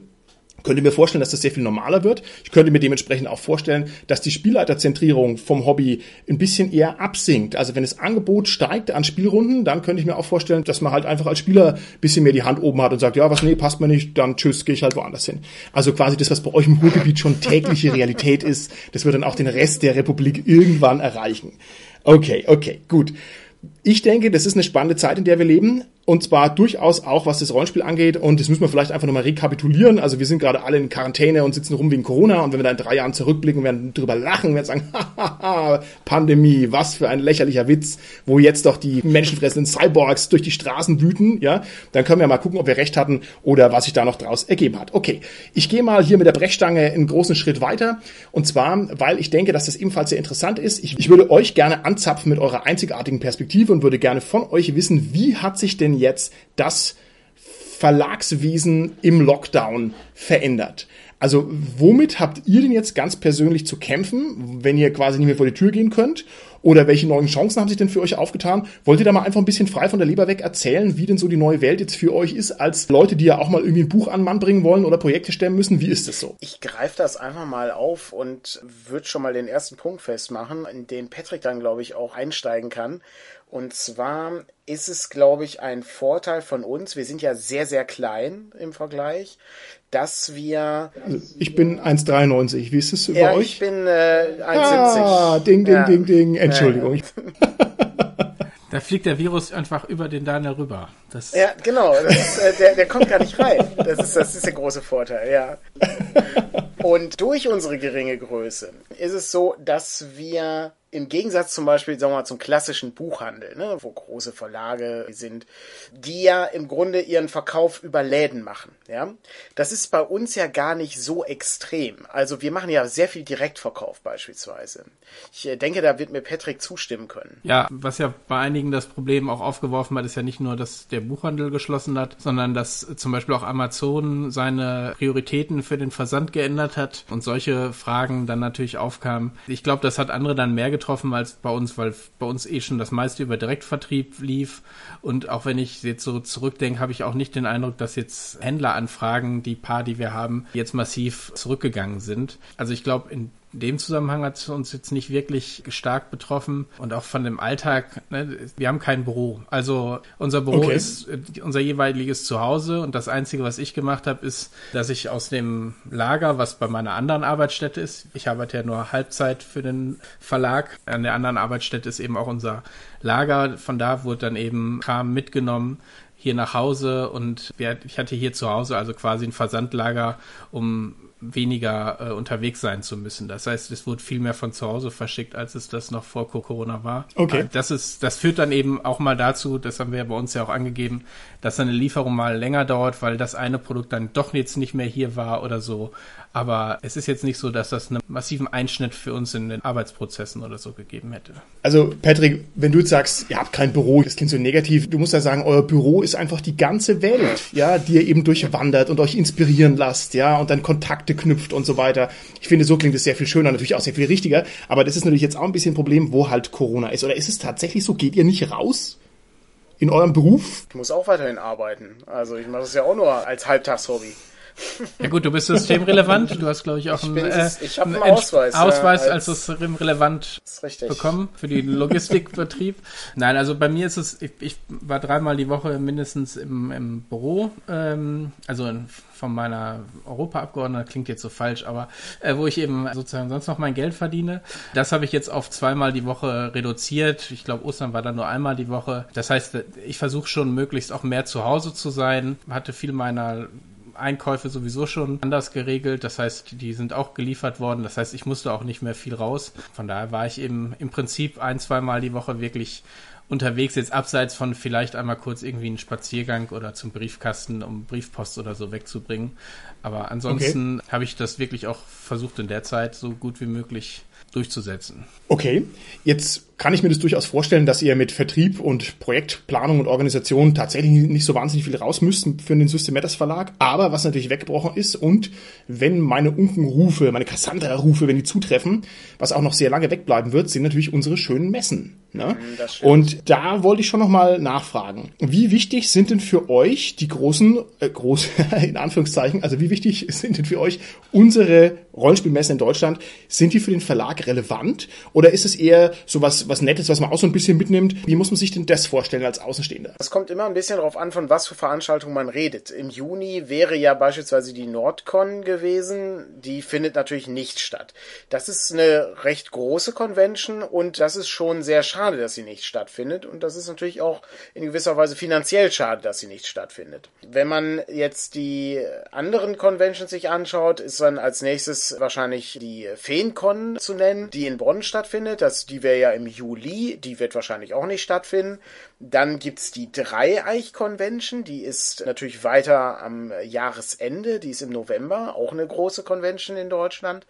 könnte mir vorstellen, dass das sehr viel normaler wird. Ich könnte mir dementsprechend auch vorstellen, dass die Spielleiterzentrierung vom Hobby ein bisschen eher absinkt. Also wenn das Angebot steigt an Spielrunden, dann könnte ich mir auch vorstellen, dass man halt einfach als Spieler bisschen mehr die Hand oben hat und sagt, ja, was nee, passt mir nicht, dann tschüss, gehe ich halt woanders hin. Also quasi das, was bei euch im Ruhrgebiet schon tägliche Realität ist, das wird dann auch den Rest der Republik irgendwann erreichen. Okay, okay, gut. Ich denke, das ist eine spannende Zeit, in der wir leben. Und zwar durchaus auch, was das Rollenspiel angeht. Und das müssen wir vielleicht einfach nochmal rekapitulieren. Also wir sind gerade alle in Quarantäne und sitzen rum wegen Corona. Und wenn wir da in drei Jahren zurückblicken, werden drüber lachen, werden sagen, hahaha, Pandemie, was für ein lächerlicher Witz, wo jetzt doch die menschenfressenden Cyborgs durch die Straßen wüten, ja, dann können wir mal gucken, ob wir recht hatten oder was sich da noch draus ergeben hat. Okay, ich gehe mal hier mit der Brechstange einen großen Schritt weiter. Und zwar, weil ich denke, dass das ebenfalls sehr interessant ist. Ich, ich würde euch gerne anzapfen mit eurer einzigartigen Perspektive und würde gerne von euch wissen, wie hat sich denn jetzt das Verlagswesen im Lockdown verändert? Also womit habt ihr denn jetzt ganz persönlich zu kämpfen, wenn ihr quasi nicht mehr vor die Tür gehen könnt? Oder welche neuen Chancen haben sich denn für euch aufgetan? Wollt ihr da mal einfach ein bisschen frei von der Leber weg erzählen, wie denn so die neue Welt jetzt für euch ist, als Leute, die ja auch mal irgendwie ein Buch an Mann bringen wollen oder Projekte stemmen müssen? Wie ist das so? Ich greife das einfach mal auf und würde schon mal den ersten Punkt festmachen, in den Patrick dann, glaube ich, auch einsteigen kann. Und zwar ist es, glaube ich, ein Vorteil von uns. Wir sind ja sehr, sehr klein im Vergleich, dass wir. Also ich bin 1,93. Wie ist es ja, bei euch? Ich bin äh, 1,70. Ah, ding, ding, ja. ding, ding. Entschuldigung. Ja. Da fliegt der Virus einfach über den Daniel rüber. Das ja, genau. Ist, äh, der, der kommt gar nicht rein. Das ist, das ist der große Vorteil, ja. Und durch unsere geringe Größe ist es so, dass wir im Gegensatz zum Beispiel, sagen wir mal, zum klassischen Buchhandel, ne, wo große Verlage sind, die ja im Grunde ihren Verkauf über Läden machen, ja. Das ist bei uns ja gar nicht so extrem. Also wir machen ja sehr viel Direktverkauf beispielsweise. Ich äh, denke, da wird mir Patrick zustimmen können. Ja, was ja bei einigen das Problem auch aufgeworfen hat, ist ja nicht nur, dass der Buchhandel geschlossen hat, sondern dass zum Beispiel auch Amazon seine Prioritäten für den Versand geändert hat und solche Fragen dann natürlich aufkamen. Ich glaube, das hat andere dann mehr getroffen als bei uns, weil bei uns eh schon das meiste über Direktvertrieb lief. Und auch wenn ich jetzt so zurückdenke, habe ich auch nicht den Eindruck, dass jetzt Händleranfragen, die paar, die wir haben, jetzt massiv zurückgegangen sind. Also ich glaube, in in dem Zusammenhang hat es uns jetzt nicht wirklich stark betroffen und auch von dem Alltag. Ne, wir haben kein Büro. Also unser Büro okay. ist äh, unser jeweiliges Zuhause und das Einzige, was ich gemacht habe, ist, dass ich aus dem Lager, was bei meiner anderen Arbeitsstätte ist, ich arbeite ja nur Halbzeit für den Verlag, an der anderen Arbeitsstätte ist eben auch unser Lager. Von da wurde dann eben Kram mitgenommen hier nach Hause und ich hatte hier zu Hause also quasi ein Versandlager, um weniger äh, unterwegs sein zu müssen. Das heißt, es wurde viel mehr von zu Hause verschickt, als es das noch vor Corona war. Okay. Äh, das ist, das führt dann eben auch mal dazu, das haben wir ja bei uns ja auch angegeben, dass eine Lieferung mal länger dauert, weil das eine Produkt dann doch jetzt nicht mehr hier war oder so. Aber es ist jetzt nicht so, dass das einen massiven Einschnitt für uns in den Arbeitsprozessen oder so gegeben hätte. Also, Patrick, wenn du jetzt sagst, ihr habt kein Büro, das klingt so negativ, du musst ja sagen, euer Büro ist einfach die ganze Welt, ja, die ihr eben durchwandert und euch inspirieren lasst, ja, und dann Kontakte knüpft und so weiter. Ich finde, so klingt es sehr viel schöner, natürlich auch sehr viel richtiger. Aber das ist natürlich jetzt auch ein bisschen ein Problem, wo halt Corona ist. Oder ist es tatsächlich so, geht ihr nicht raus? In eurem Beruf? Ich muss auch weiterhin arbeiten. Also ich mache das ja auch nur als Halbtagshobby. Ja gut, du bist systemrelevant. Du hast, glaube ich, auch einen, äh, ich einen, einen Ausweis, Ausweis ja, als, als systemrelevant bekommen für den Logistikbetrieb. Nein, also bei mir ist es, ich, ich war dreimal die Woche mindestens im, im Büro, ähm, also in, von meiner Europaabgeordneten, klingt jetzt so falsch, aber äh, wo ich eben sozusagen sonst noch mein Geld verdiene. Das habe ich jetzt auf zweimal die Woche reduziert. Ich glaube, Ostern war dann nur einmal die Woche. Das heißt, ich versuche schon möglichst auch mehr zu Hause zu sein. Hatte viel meiner Einkäufe sowieso schon anders geregelt. Das heißt, die sind auch geliefert worden. Das heißt, ich musste auch nicht mehr viel raus. Von daher war ich eben im Prinzip ein, zweimal die Woche wirklich unterwegs, jetzt abseits von vielleicht einmal kurz irgendwie einen Spaziergang oder zum Briefkasten, um Briefpost oder so wegzubringen. Aber ansonsten okay. habe ich das wirklich auch versucht in der Zeit so gut wie möglich durchzusetzen. Okay, jetzt kann ich mir das durchaus vorstellen, dass ihr mit Vertrieb und Projektplanung und Organisation tatsächlich nicht so wahnsinnig viel raus müsst für den System Matters Verlag. Aber was natürlich weggebrochen ist und wenn meine Unkenrufe, meine Cassandra-Rufe, wenn die zutreffen, was auch noch sehr lange wegbleiben wird, sind natürlich unsere schönen Messen. Ne? Mhm, und da wollte ich schon nochmal nachfragen. Wie wichtig sind denn für euch die großen, äh, groß in Anführungszeichen, also wie wichtig sind denn für euch unsere Rollenspielmessen in Deutschland? Sind die für den Verlag relevant? Oder ist es eher so was, was Nettes, was man auch so ein bisschen mitnimmt? Wie muss man sich denn das vorstellen als Außenstehender? Es kommt immer ein bisschen darauf an, von was für Veranstaltungen man redet. Im Juni wäre ja beispielsweise die Nordcon gewesen. Die findet natürlich nicht statt. Das ist eine recht große Convention und das ist schon sehr schade schade, dass sie nicht stattfindet. Und das ist natürlich auch in gewisser Weise finanziell schade, dass sie nicht stattfindet. Wenn man jetzt die anderen Conventions sich anschaut, ist dann als nächstes wahrscheinlich die FeenCon zu nennen, die in Bonn stattfindet. Das, die wäre ja im Juli, die wird wahrscheinlich auch nicht stattfinden. Dann gibt's die Dreieich-Convention, die ist natürlich weiter am Jahresende, die ist im November, auch eine große Convention in Deutschland.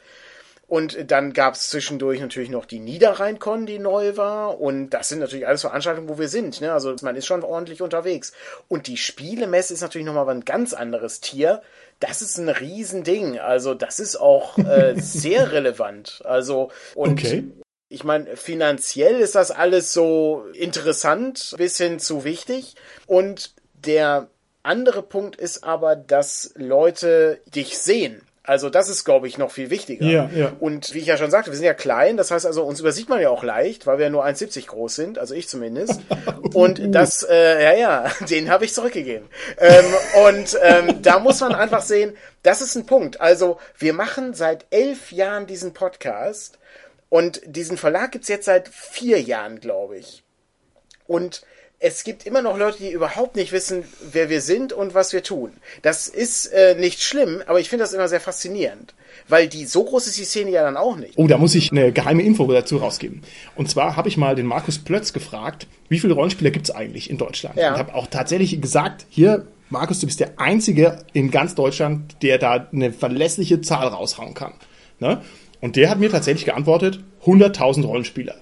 Und dann gab es zwischendurch natürlich noch die Niederrhein-Con, die neu war. Und das sind natürlich alles Veranstaltungen, wo wir sind. Ne? Also man ist schon ordentlich unterwegs. Und die Spielemesse ist natürlich nochmal ein ganz anderes Tier. Das ist ein Riesending. Also das ist auch äh, sehr relevant. Also und okay. Ich meine, finanziell ist das alles so interessant bis hin zu wichtig. Und der andere Punkt ist aber, dass Leute dich sehen. Also das ist, glaube ich, noch viel wichtiger. Ja, ja. Und wie ich ja schon sagte, wir sind ja klein, das heißt also, uns übersieht man ja auch leicht, weil wir ja nur 1,70 groß sind, also ich zumindest. Und das, äh, ja, ja, den habe ich zurückgegeben. Ähm, und ähm, da muss man einfach sehen, das ist ein Punkt. Also wir machen seit elf Jahren diesen Podcast und diesen Verlag gibt's jetzt seit vier Jahren, glaube ich. Und es gibt immer noch Leute, die überhaupt nicht wissen, wer wir sind und was wir tun. Das ist äh, nicht schlimm, aber ich finde das immer sehr faszinierend. Weil die so groß ist die Szene ja dann auch nicht. Oh, da muss ich eine geheime Info dazu rausgeben. Und zwar habe ich mal den Markus Plötz gefragt, wie viele Rollenspieler gibt es eigentlich in Deutschland? Ja. Und habe auch tatsächlich gesagt, hier, Markus, du bist der Einzige in ganz Deutschland, der da eine verlässliche Zahl raushauen kann. Ne? Und der hat mir tatsächlich geantwortet, 100.000 Rollenspieler.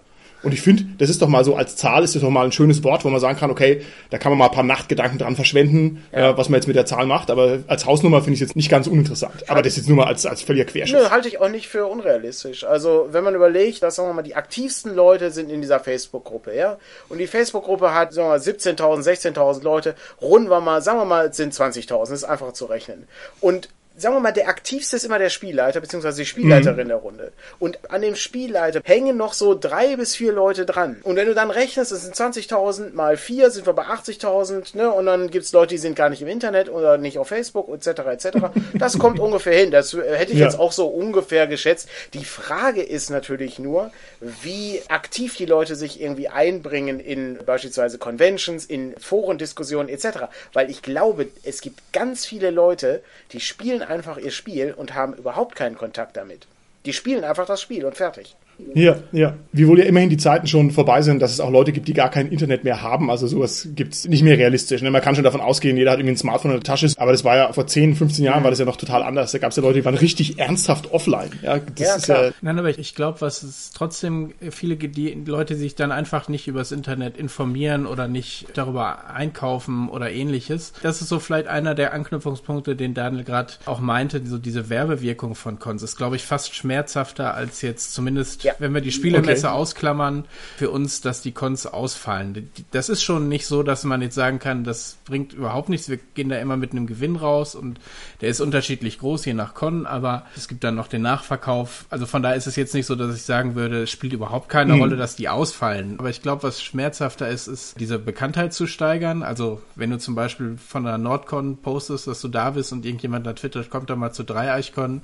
Und ich finde, das ist doch mal so, als Zahl ist das doch mal ein schönes Wort, wo man sagen kann, okay, da kann man mal ein paar Nachtgedanken dran verschwenden, ja. äh, was man jetzt mit der Zahl macht. Aber als Hausnummer finde ich es jetzt nicht ganz uninteressant. Aber das ist jetzt nur mal als, als völliger Querschiff. Nö, halte ich auch nicht für unrealistisch. Also, wenn man überlegt, dass, sagen wir mal, die aktivsten Leute sind in dieser Facebook-Gruppe, ja. Und die Facebook-Gruppe hat, sagen wir mal, 17.000, 16.000 Leute. Runden wir mal, sagen wir mal, sind 20.000. Das ist einfach zu rechnen. Und sagen wir mal, der aktivste ist immer der Spielleiter, beziehungsweise die Spielleiterin mhm. der Runde. Und an dem Spielleiter hängen noch so drei bis vier Leute dran. Und wenn du dann rechnest, das sind 20.000 mal vier, sind wir bei 80.000, ne? Und dann gibt's Leute, die sind gar nicht im Internet oder nicht auf Facebook, etc., etc. Das kommt ungefähr hin. Das äh, hätte ich ja. jetzt auch so ungefähr geschätzt. Die Frage ist natürlich nur, wie aktiv die Leute sich irgendwie einbringen in beispielsweise Conventions, in Forendiskussionen, etc. Weil ich glaube, es gibt ganz viele Leute, die spielen einfach ihr Spiel und haben überhaupt keinen Kontakt damit. Die spielen einfach das Spiel und fertig. Ja, ja. Wiewohl ja immerhin die Zeiten schon vorbei sind, dass es auch Leute gibt, die gar kein Internet mehr haben. Also sowas gibt's nicht mehr realistisch. Ne? Man kann schon davon ausgehen, jeder hat irgendwie ein Smartphone in der Tasche. Aber das war ja vor 10, 15 Jahren war das ja noch total anders. Da gab's ja Leute, die waren richtig ernsthaft offline. Ja, das ja, ist klar. ja. Nein, aber ich glaube, was es trotzdem viele die Leute sich dann einfach nicht übers Internet informieren oder nicht darüber einkaufen oder ähnliches. Das ist so vielleicht einer der Anknüpfungspunkte, den Daniel gerade auch meinte, so diese Werbewirkung von Cons ist, glaube ich, fast schmerzhafter als jetzt zumindest ja. wenn wir die Spielemesse okay. ausklammern, für uns, dass die Cons ausfallen. Das ist schon nicht so, dass man jetzt sagen kann, das bringt überhaupt nichts. Wir gehen da immer mit einem Gewinn raus und der ist unterschiedlich groß, je nach Con, aber es gibt dann noch den Nachverkauf. Also von daher ist es jetzt nicht so, dass ich sagen würde, es spielt überhaupt keine mhm. Rolle, dass die ausfallen. Aber ich glaube, was schmerzhafter ist, ist diese Bekanntheit zu steigern. Also wenn du zum Beispiel von der Nordcon postest, dass du da bist und irgendjemand da twittert, kommt da mal zu Dreieichcon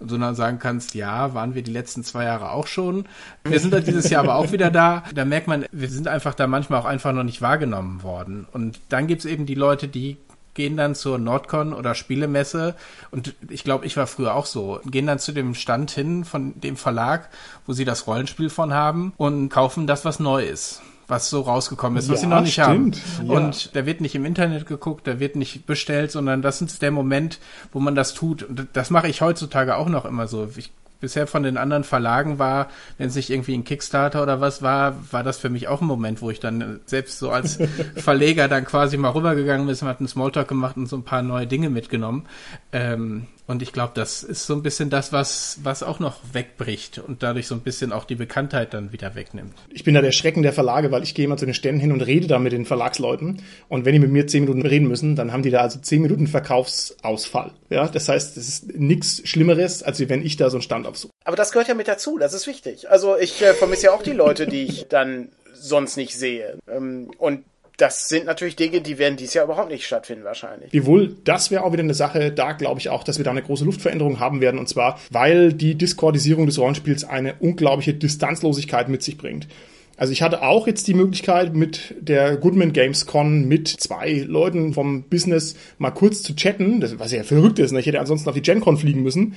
sondern sagen kannst, ja, waren wir die letzten zwei Jahre auch schon. Wir sind da dieses Jahr aber auch wieder da. Da merkt man, wir sind einfach da manchmal auch einfach noch nicht wahrgenommen worden. Und dann gibt's eben die Leute, die gehen dann zur Nordcon oder Spielemesse und ich glaube, ich war früher auch so, gehen dann zu dem Stand hin von dem Verlag, wo sie das Rollenspiel von haben und kaufen das, was neu ist was so rausgekommen ist, was Ja, sie noch nicht stimmt. haben. Ja. Und da wird nicht im Internet geguckt, da wird nicht bestellt, sondern das ist der Moment, wo man das tut. Und das mache ich heutzutage auch noch immer so. Ich bisher von den anderen Verlagen war, wenn es nicht irgendwie ein Kickstarter oder was war, war das für mich auch ein Moment, wo ich dann äh, selbst so als Verleger dann quasi mal rübergegangen bin, hat einen Smalltalk gemacht und so ein paar neue Dinge mitgenommen. Ähm, und ich glaube, das ist so ein bisschen das, was, was auch noch wegbricht und dadurch so ein bisschen auch die Bekanntheit dann wieder wegnimmt. Ich bin da der Schrecken der Verlage, weil ich gehe immer zu den Ständen hin und rede da mit den Verlagsleuten. Und wenn die mit mir zehn Minuten reden müssen, dann haben die da also zehn Minuten Verkaufsausfall. Ja, das heißt, es ist nichts Schlimmeres, als wenn ich da so einen Stand aufsuche. Aber das gehört ja mit dazu, das ist wichtig. Also ich äh, vermisse ja auch die Leute, die ich dann sonst nicht sehe. Ähm, und das sind natürlich Dinge, die werden dieses Jahr überhaupt nicht stattfinden wahrscheinlich. Wiewohl, das wäre auch wieder eine Sache, da glaube ich auch, dass wir da eine große Luftveränderung haben werden. Und zwar, weil die Discordisierung des Rollenspiels eine unglaubliche Distanzlosigkeit mit sich bringt. Also ich hatte auch jetzt die Möglichkeit, mit der Goodman Games Con mit zwei Leuten vom Business mal kurz zu chatten, das, was ja verrückt ist. Ne? Ich hätte ansonsten auf die Gen Con fliegen müssen.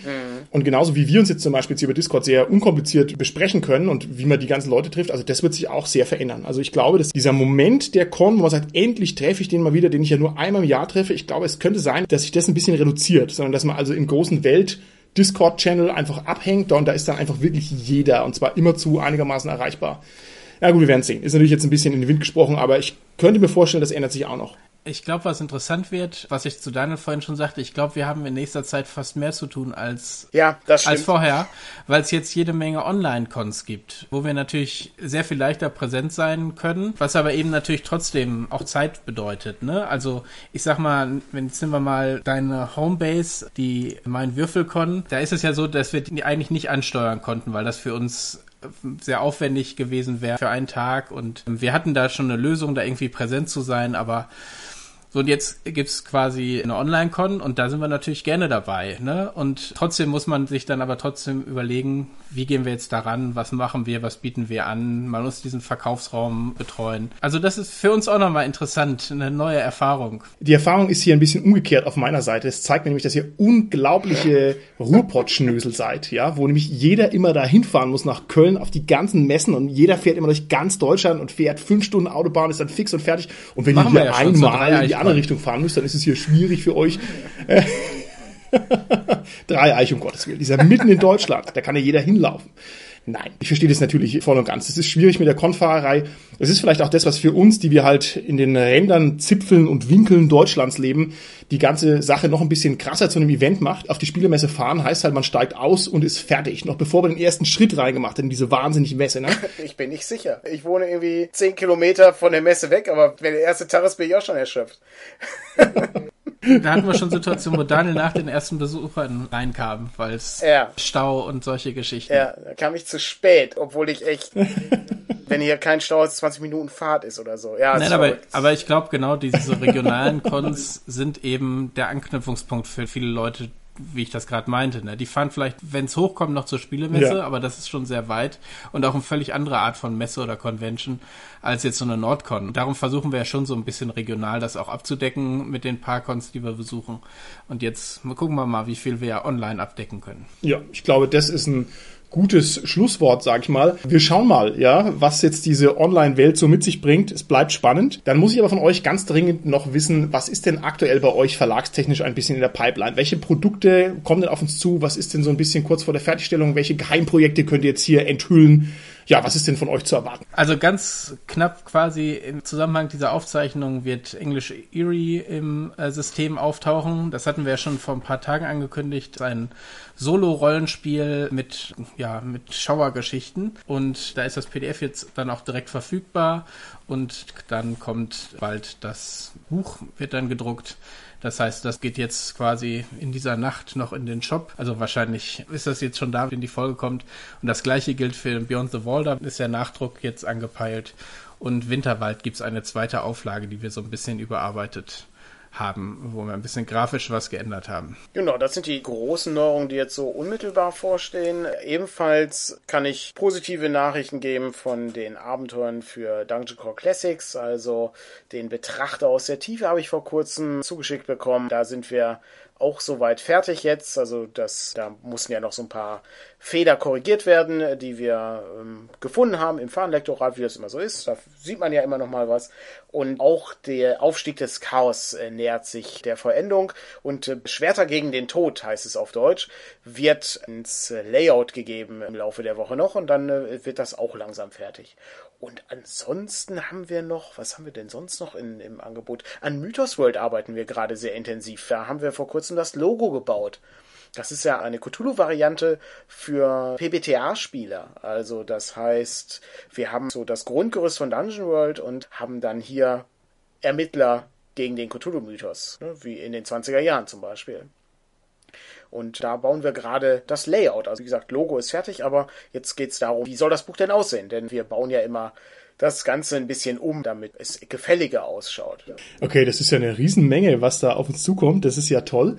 Und genauso wie wir uns jetzt zum Beispiel jetzt über Discord sehr unkompliziert besprechen können und wie man die ganzen Leute trifft, also das wird sich auch sehr verändern. Also ich glaube, dass dieser Moment der Con, wo man sagt, endlich treffe ich den mal wieder, den ich ja nur einmal im Jahr treffe, ich glaube, es könnte sein, dass sich das ein bisschen reduziert, sondern dass man also im großen Welt Discord-Channel einfach abhängt und da ist dann einfach wirklich jeder und zwar immerzu einigermaßen erreichbar. Ja gut, wir werden sehen. Ist natürlich jetzt ein bisschen in den Wind gesprochen, aber ich könnte mir vorstellen, das ändert sich auch noch. Ich glaube, was interessant wird, was ich zu Daniel vorhin schon sagte, ich glaube, wir haben in nächster Zeit fast mehr zu tun als, Ja, als vorher, weil es jetzt jede Menge Online-Cons gibt, wo wir natürlich sehr viel leichter präsent sein können, was aber eben natürlich trotzdem auch Zeit bedeutet. Ne? Also ich sag mal, wenn jetzt nehmen wir mal deine Homebase, die mein Würfelcon, da ist es ja so, dass wir die eigentlich nicht ansteuern konnten, weil das für uns sehr aufwendig gewesen wäre für einen Tag. Und wir hatten da schon eine Lösung, da irgendwie präsent zu sein, aber so, und jetzt gibt's quasi eine Online-Con und da sind wir natürlich gerne dabei. Ne? Und trotzdem muss man sich dann aber trotzdem überlegen, wie gehen wir jetzt daran, was machen wir, was bieten wir an, man muss diesen Verkaufsraum betreuen. Also das ist für uns auch nochmal interessant, eine neue Erfahrung. Die Erfahrung ist hier ein bisschen umgekehrt auf meiner Seite. Es zeigt mir nämlich, dass ihr unglaubliche Ruhrpott-Schnösel seid, ja, wo nämlich jeder immer da hinfahren muss nach Köln auf die ganzen Messen und jeder fährt immer durch ganz Deutschland und fährt fünf Stunden Autobahn, ist dann fix und fertig. Und wenn Machen ihr wir hier ja einmal andere. Richtung fahren müsst, dann ist es hier schwierig für euch. Drei Eich, um Gottes Willen. Dieser mitten in Deutschland. Da kann ja jeder hinlaufen. Nein, ich verstehe das natürlich voll und ganz. Es ist schwierig mit der Konfahrerei. Es ist vielleicht auch das, was für uns, die wir halt in den Rändern, Zipfeln und Winkeln Deutschlands leben, die ganze Sache noch ein bisschen krasser zu einem Event macht. Auf die Spielemesse fahren heißt halt, man steigt aus und ist fertig. Noch bevor man den ersten Schritt reingemacht hat in diese wahnsinnige Messe. Ne? Ich bin nicht sicher. Ich wohne irgendwie zehn Kilometer von der Messe weg, aber wenn der erste Tag ist, bin ich auch schon erschöpft. Da hatten wir schon Situationen, wo Daniel nach den ersten Besuchern reinkam, weil es Ja. Stau und solche Geschichten. Ja, da kam ich zu spät, obwohl ich echt, wenn hier kein Stau ist, 20 Minuten Fahrt ist oder so. Ja, Nein, aber, aber ich glaube genau, diese regionalen Cons sind eben der Anknüpfungspunkt für viele Leute, wie ich das gerade meinte. Ne? Die fahren vielleicht, wenn es hochkommt, noch zur Spielemesse, Ja. aber das ist schon sehr weit und auch eine völlig andere Art von Messe oder Convention als jetzt so eine Nordcon. Und darum versuchen wir ja schon so ein bisschen regional das auch abzudecken mit den paar Cons, die wir besuchen. Und jetzt gucken wir mal, wie viel wir online abdecken können. Ja, ich glaube, das ist ein gutes Schlusswort, sag ich mal. Wir schauen mal, ja, was jetzt diese Online-Welt so mit sich bringt. Es bleibt spannend. Dann muss ich aber von euch ganz dringend noch wissen, was ist denn aktuell bei euch verlagstechnisch ein bisschen in der Pipeline? Welche Produkte kommen denn auf uns zu? Was ist denn so ein bisschen kurz vor der Fertigstellung? Welche Geheimprojekte könnt ihr jetzt hier enthüllen? Ja, was ist denn von euch zu erwarten? Also ganz knapp quasi im Zusammenhang dieser Aufzeichnung wird English Erie im äh, System auftauchen. Das hatten wir ja schon vor ein paar Tagen angekündigt. Ein Solo-Rollenspiel mit, ja, mit Schauergeschichten. Und da ist das PDF jetzt dann auch direkt verfügbar. Und dann kommt bald das Buch, wird dann gedruckt. Das heißt, das geht jetzt quasi in dieser Nacht noch in den Shop. Also wahrscheinlich ist das jetzt schon da, wenn die Folge kommt. Und das gleiche gilt für Beyond the Wall. Da ist der Nachdruck jetzt angepeilt. Und Winterwald gibt's eine zweite Auflage, die wir so ein bisschen überarbeitet haben, wo wir ein bisschen grafisch was geändert haben. Genau, das sind die großen Neuerungen, die jetzt so unmittelbar vorstehen. Ebenfalls kann ich positive Nachrichten geben von den Abenteuern für Dungeon Core Classics, also den Betrachter aus der Tiefe habe ich vor kurzem zugeschickt bekommen. Da sind wir auch soweit fertig jetzt. Also das, da mussten ja noch so ein paar Fehler korrigiert werden, die wir ähm, gefunden haben im Fahrenlektorat, wie das immer so ist. Da sieht man ja immer noch mal was. Und auch der Aufstieg des Chaos äh, nähert sich der Vollendung. Und äh, Schwerter gegen den Tod, heißt es auf Deutsch, wird ins Layout gegeben im Laufe der Woche noch. Und dann äh, wird das auch langsam fertig. Und ansonsten haben wir noch, was haben wir denn sonst noch in, im Angebot? An Mythos World arbeiten wir gerade sehr intensiv. Da haben wir vor kurzem das Logo gebaut. Das ist ja eine Cthulhu-Variante für PBTA-Spieler. Also das heißt, wir haben so das Grundgerüst von Dungeon World und haben dann hier Ermittler gegen den Cthulhu-Mythos, ne? wie in den 20er Jahren zum Beispiel. Und da bauen wir gerade das Layout. Also wie gesagt, Logo ist fertig, aber jetzt geht es darum, wie soll das Buch denn aussehen? Denn wir bauen ja immer das Ganze ein bisschen um, damit es gefälliger ausschaut. Okay, das ist ja eine Riesenmenge, was da auf uns zukommt. Das ist ja toll.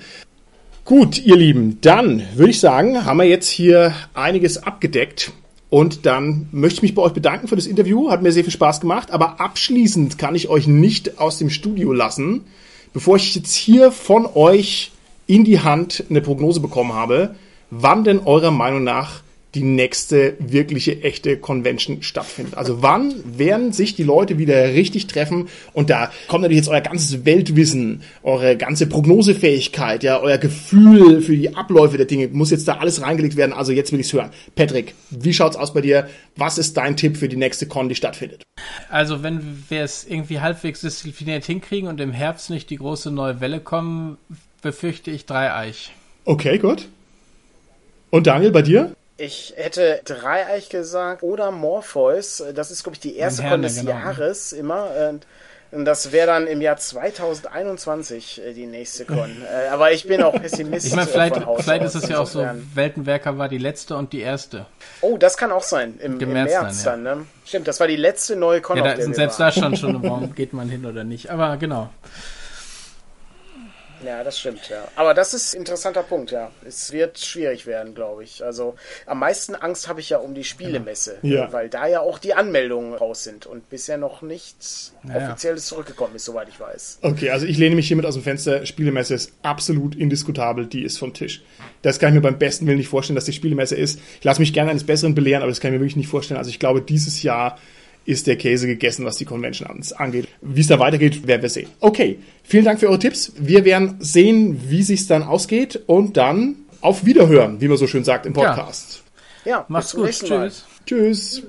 Gut, ihr Lieben, dann würde ich sagen, haben wir jetzt hier einiges abgedeckt. Und dann möchte ich mich bei euch bedanken für das Interview. Hat mir sehr viel Spaß gemacht. Aber abschließend kann ich euch nicht aus dem Studio lassen, bevor ich jetzt hier von euch in die Hand eine Prognose bekommen habe, wann denn eurer Meinung nach die nächste wirkliche echte Convention stattfindet. Also wann werden sich die Leute wieder richtig treffen und da kommt natürlich jetzt euer ganzes Weltwissen, eure ganze Prognosefähigkeit, ja, euer Gefühl für die Abläufe der Dinge muss jetzt da alles reingelegt werden. Also jetzt will ich's hören. Patrick, wie schaut's aus bei dir? Was ist dein Tipp für die nächste Con, die stattfindet? Also wenn wir es irgendwie halbwegs diszipliniert hinkriegen und im Herbst nicht die große neue Welle kommen, befürchte ich Dreieich. Okay, gut. Und Daniel, bei dir? Ich hätte Dreieich gesagt oder Morpheus. Das ist, glaube ich, die erste Con des genau. Jahres immer. Und das wäre dann im Jahr 2021 äh, die nächste Con. Äh, aber ich bin auch Pessimist. ich meine, vielleicht, vielleicht ist es ja auch so, Weltenwerker war die letzte und die erste. Oh, das kann auch sein. Im, im März, März, dann, ja. ne? Stimmt, das war die letzte neue Con. Ja, da sind selbst da schon schon, warum geht man hin oder nicht. Aber genau. Ja, das stimmt, ja. Aber das ist ein interessanter Punkt, ja. Es wird schwierig werden, glaube ich. Also am meisten Angst habe ich ja um die Spielemesse, ja. weil da ja auch die Anmeldungen raus sind und bisher noch nichts ja. Offizielles zurückgekommen ist, soweit ich weiß. Okay, also ich lehne mich hiermit aus dem Fenster. Spielemesse ist absolut indiskutabel, die ist vom Tisch. Das kann ich mir beim besten Willen nicht vorstellen, dass die Spielemesse ist. Ich lasse mich gerne eines Besseren belehren, aber das kann ich mir wirklich nicht vorstellen. Also ich glaube, dieses Jahr ist der Käse gegessen, was die Convention angeht. Wie es da weitergeht, werden wir sehen. Okay, vielen Dank für eure Tipps. Wir werden sehen, wie sich dann ausgeht und dann auf Wiederhören, wie man so schön sagt im Podcast. Ja, ja mach's gut. Tschüss. Tschüss.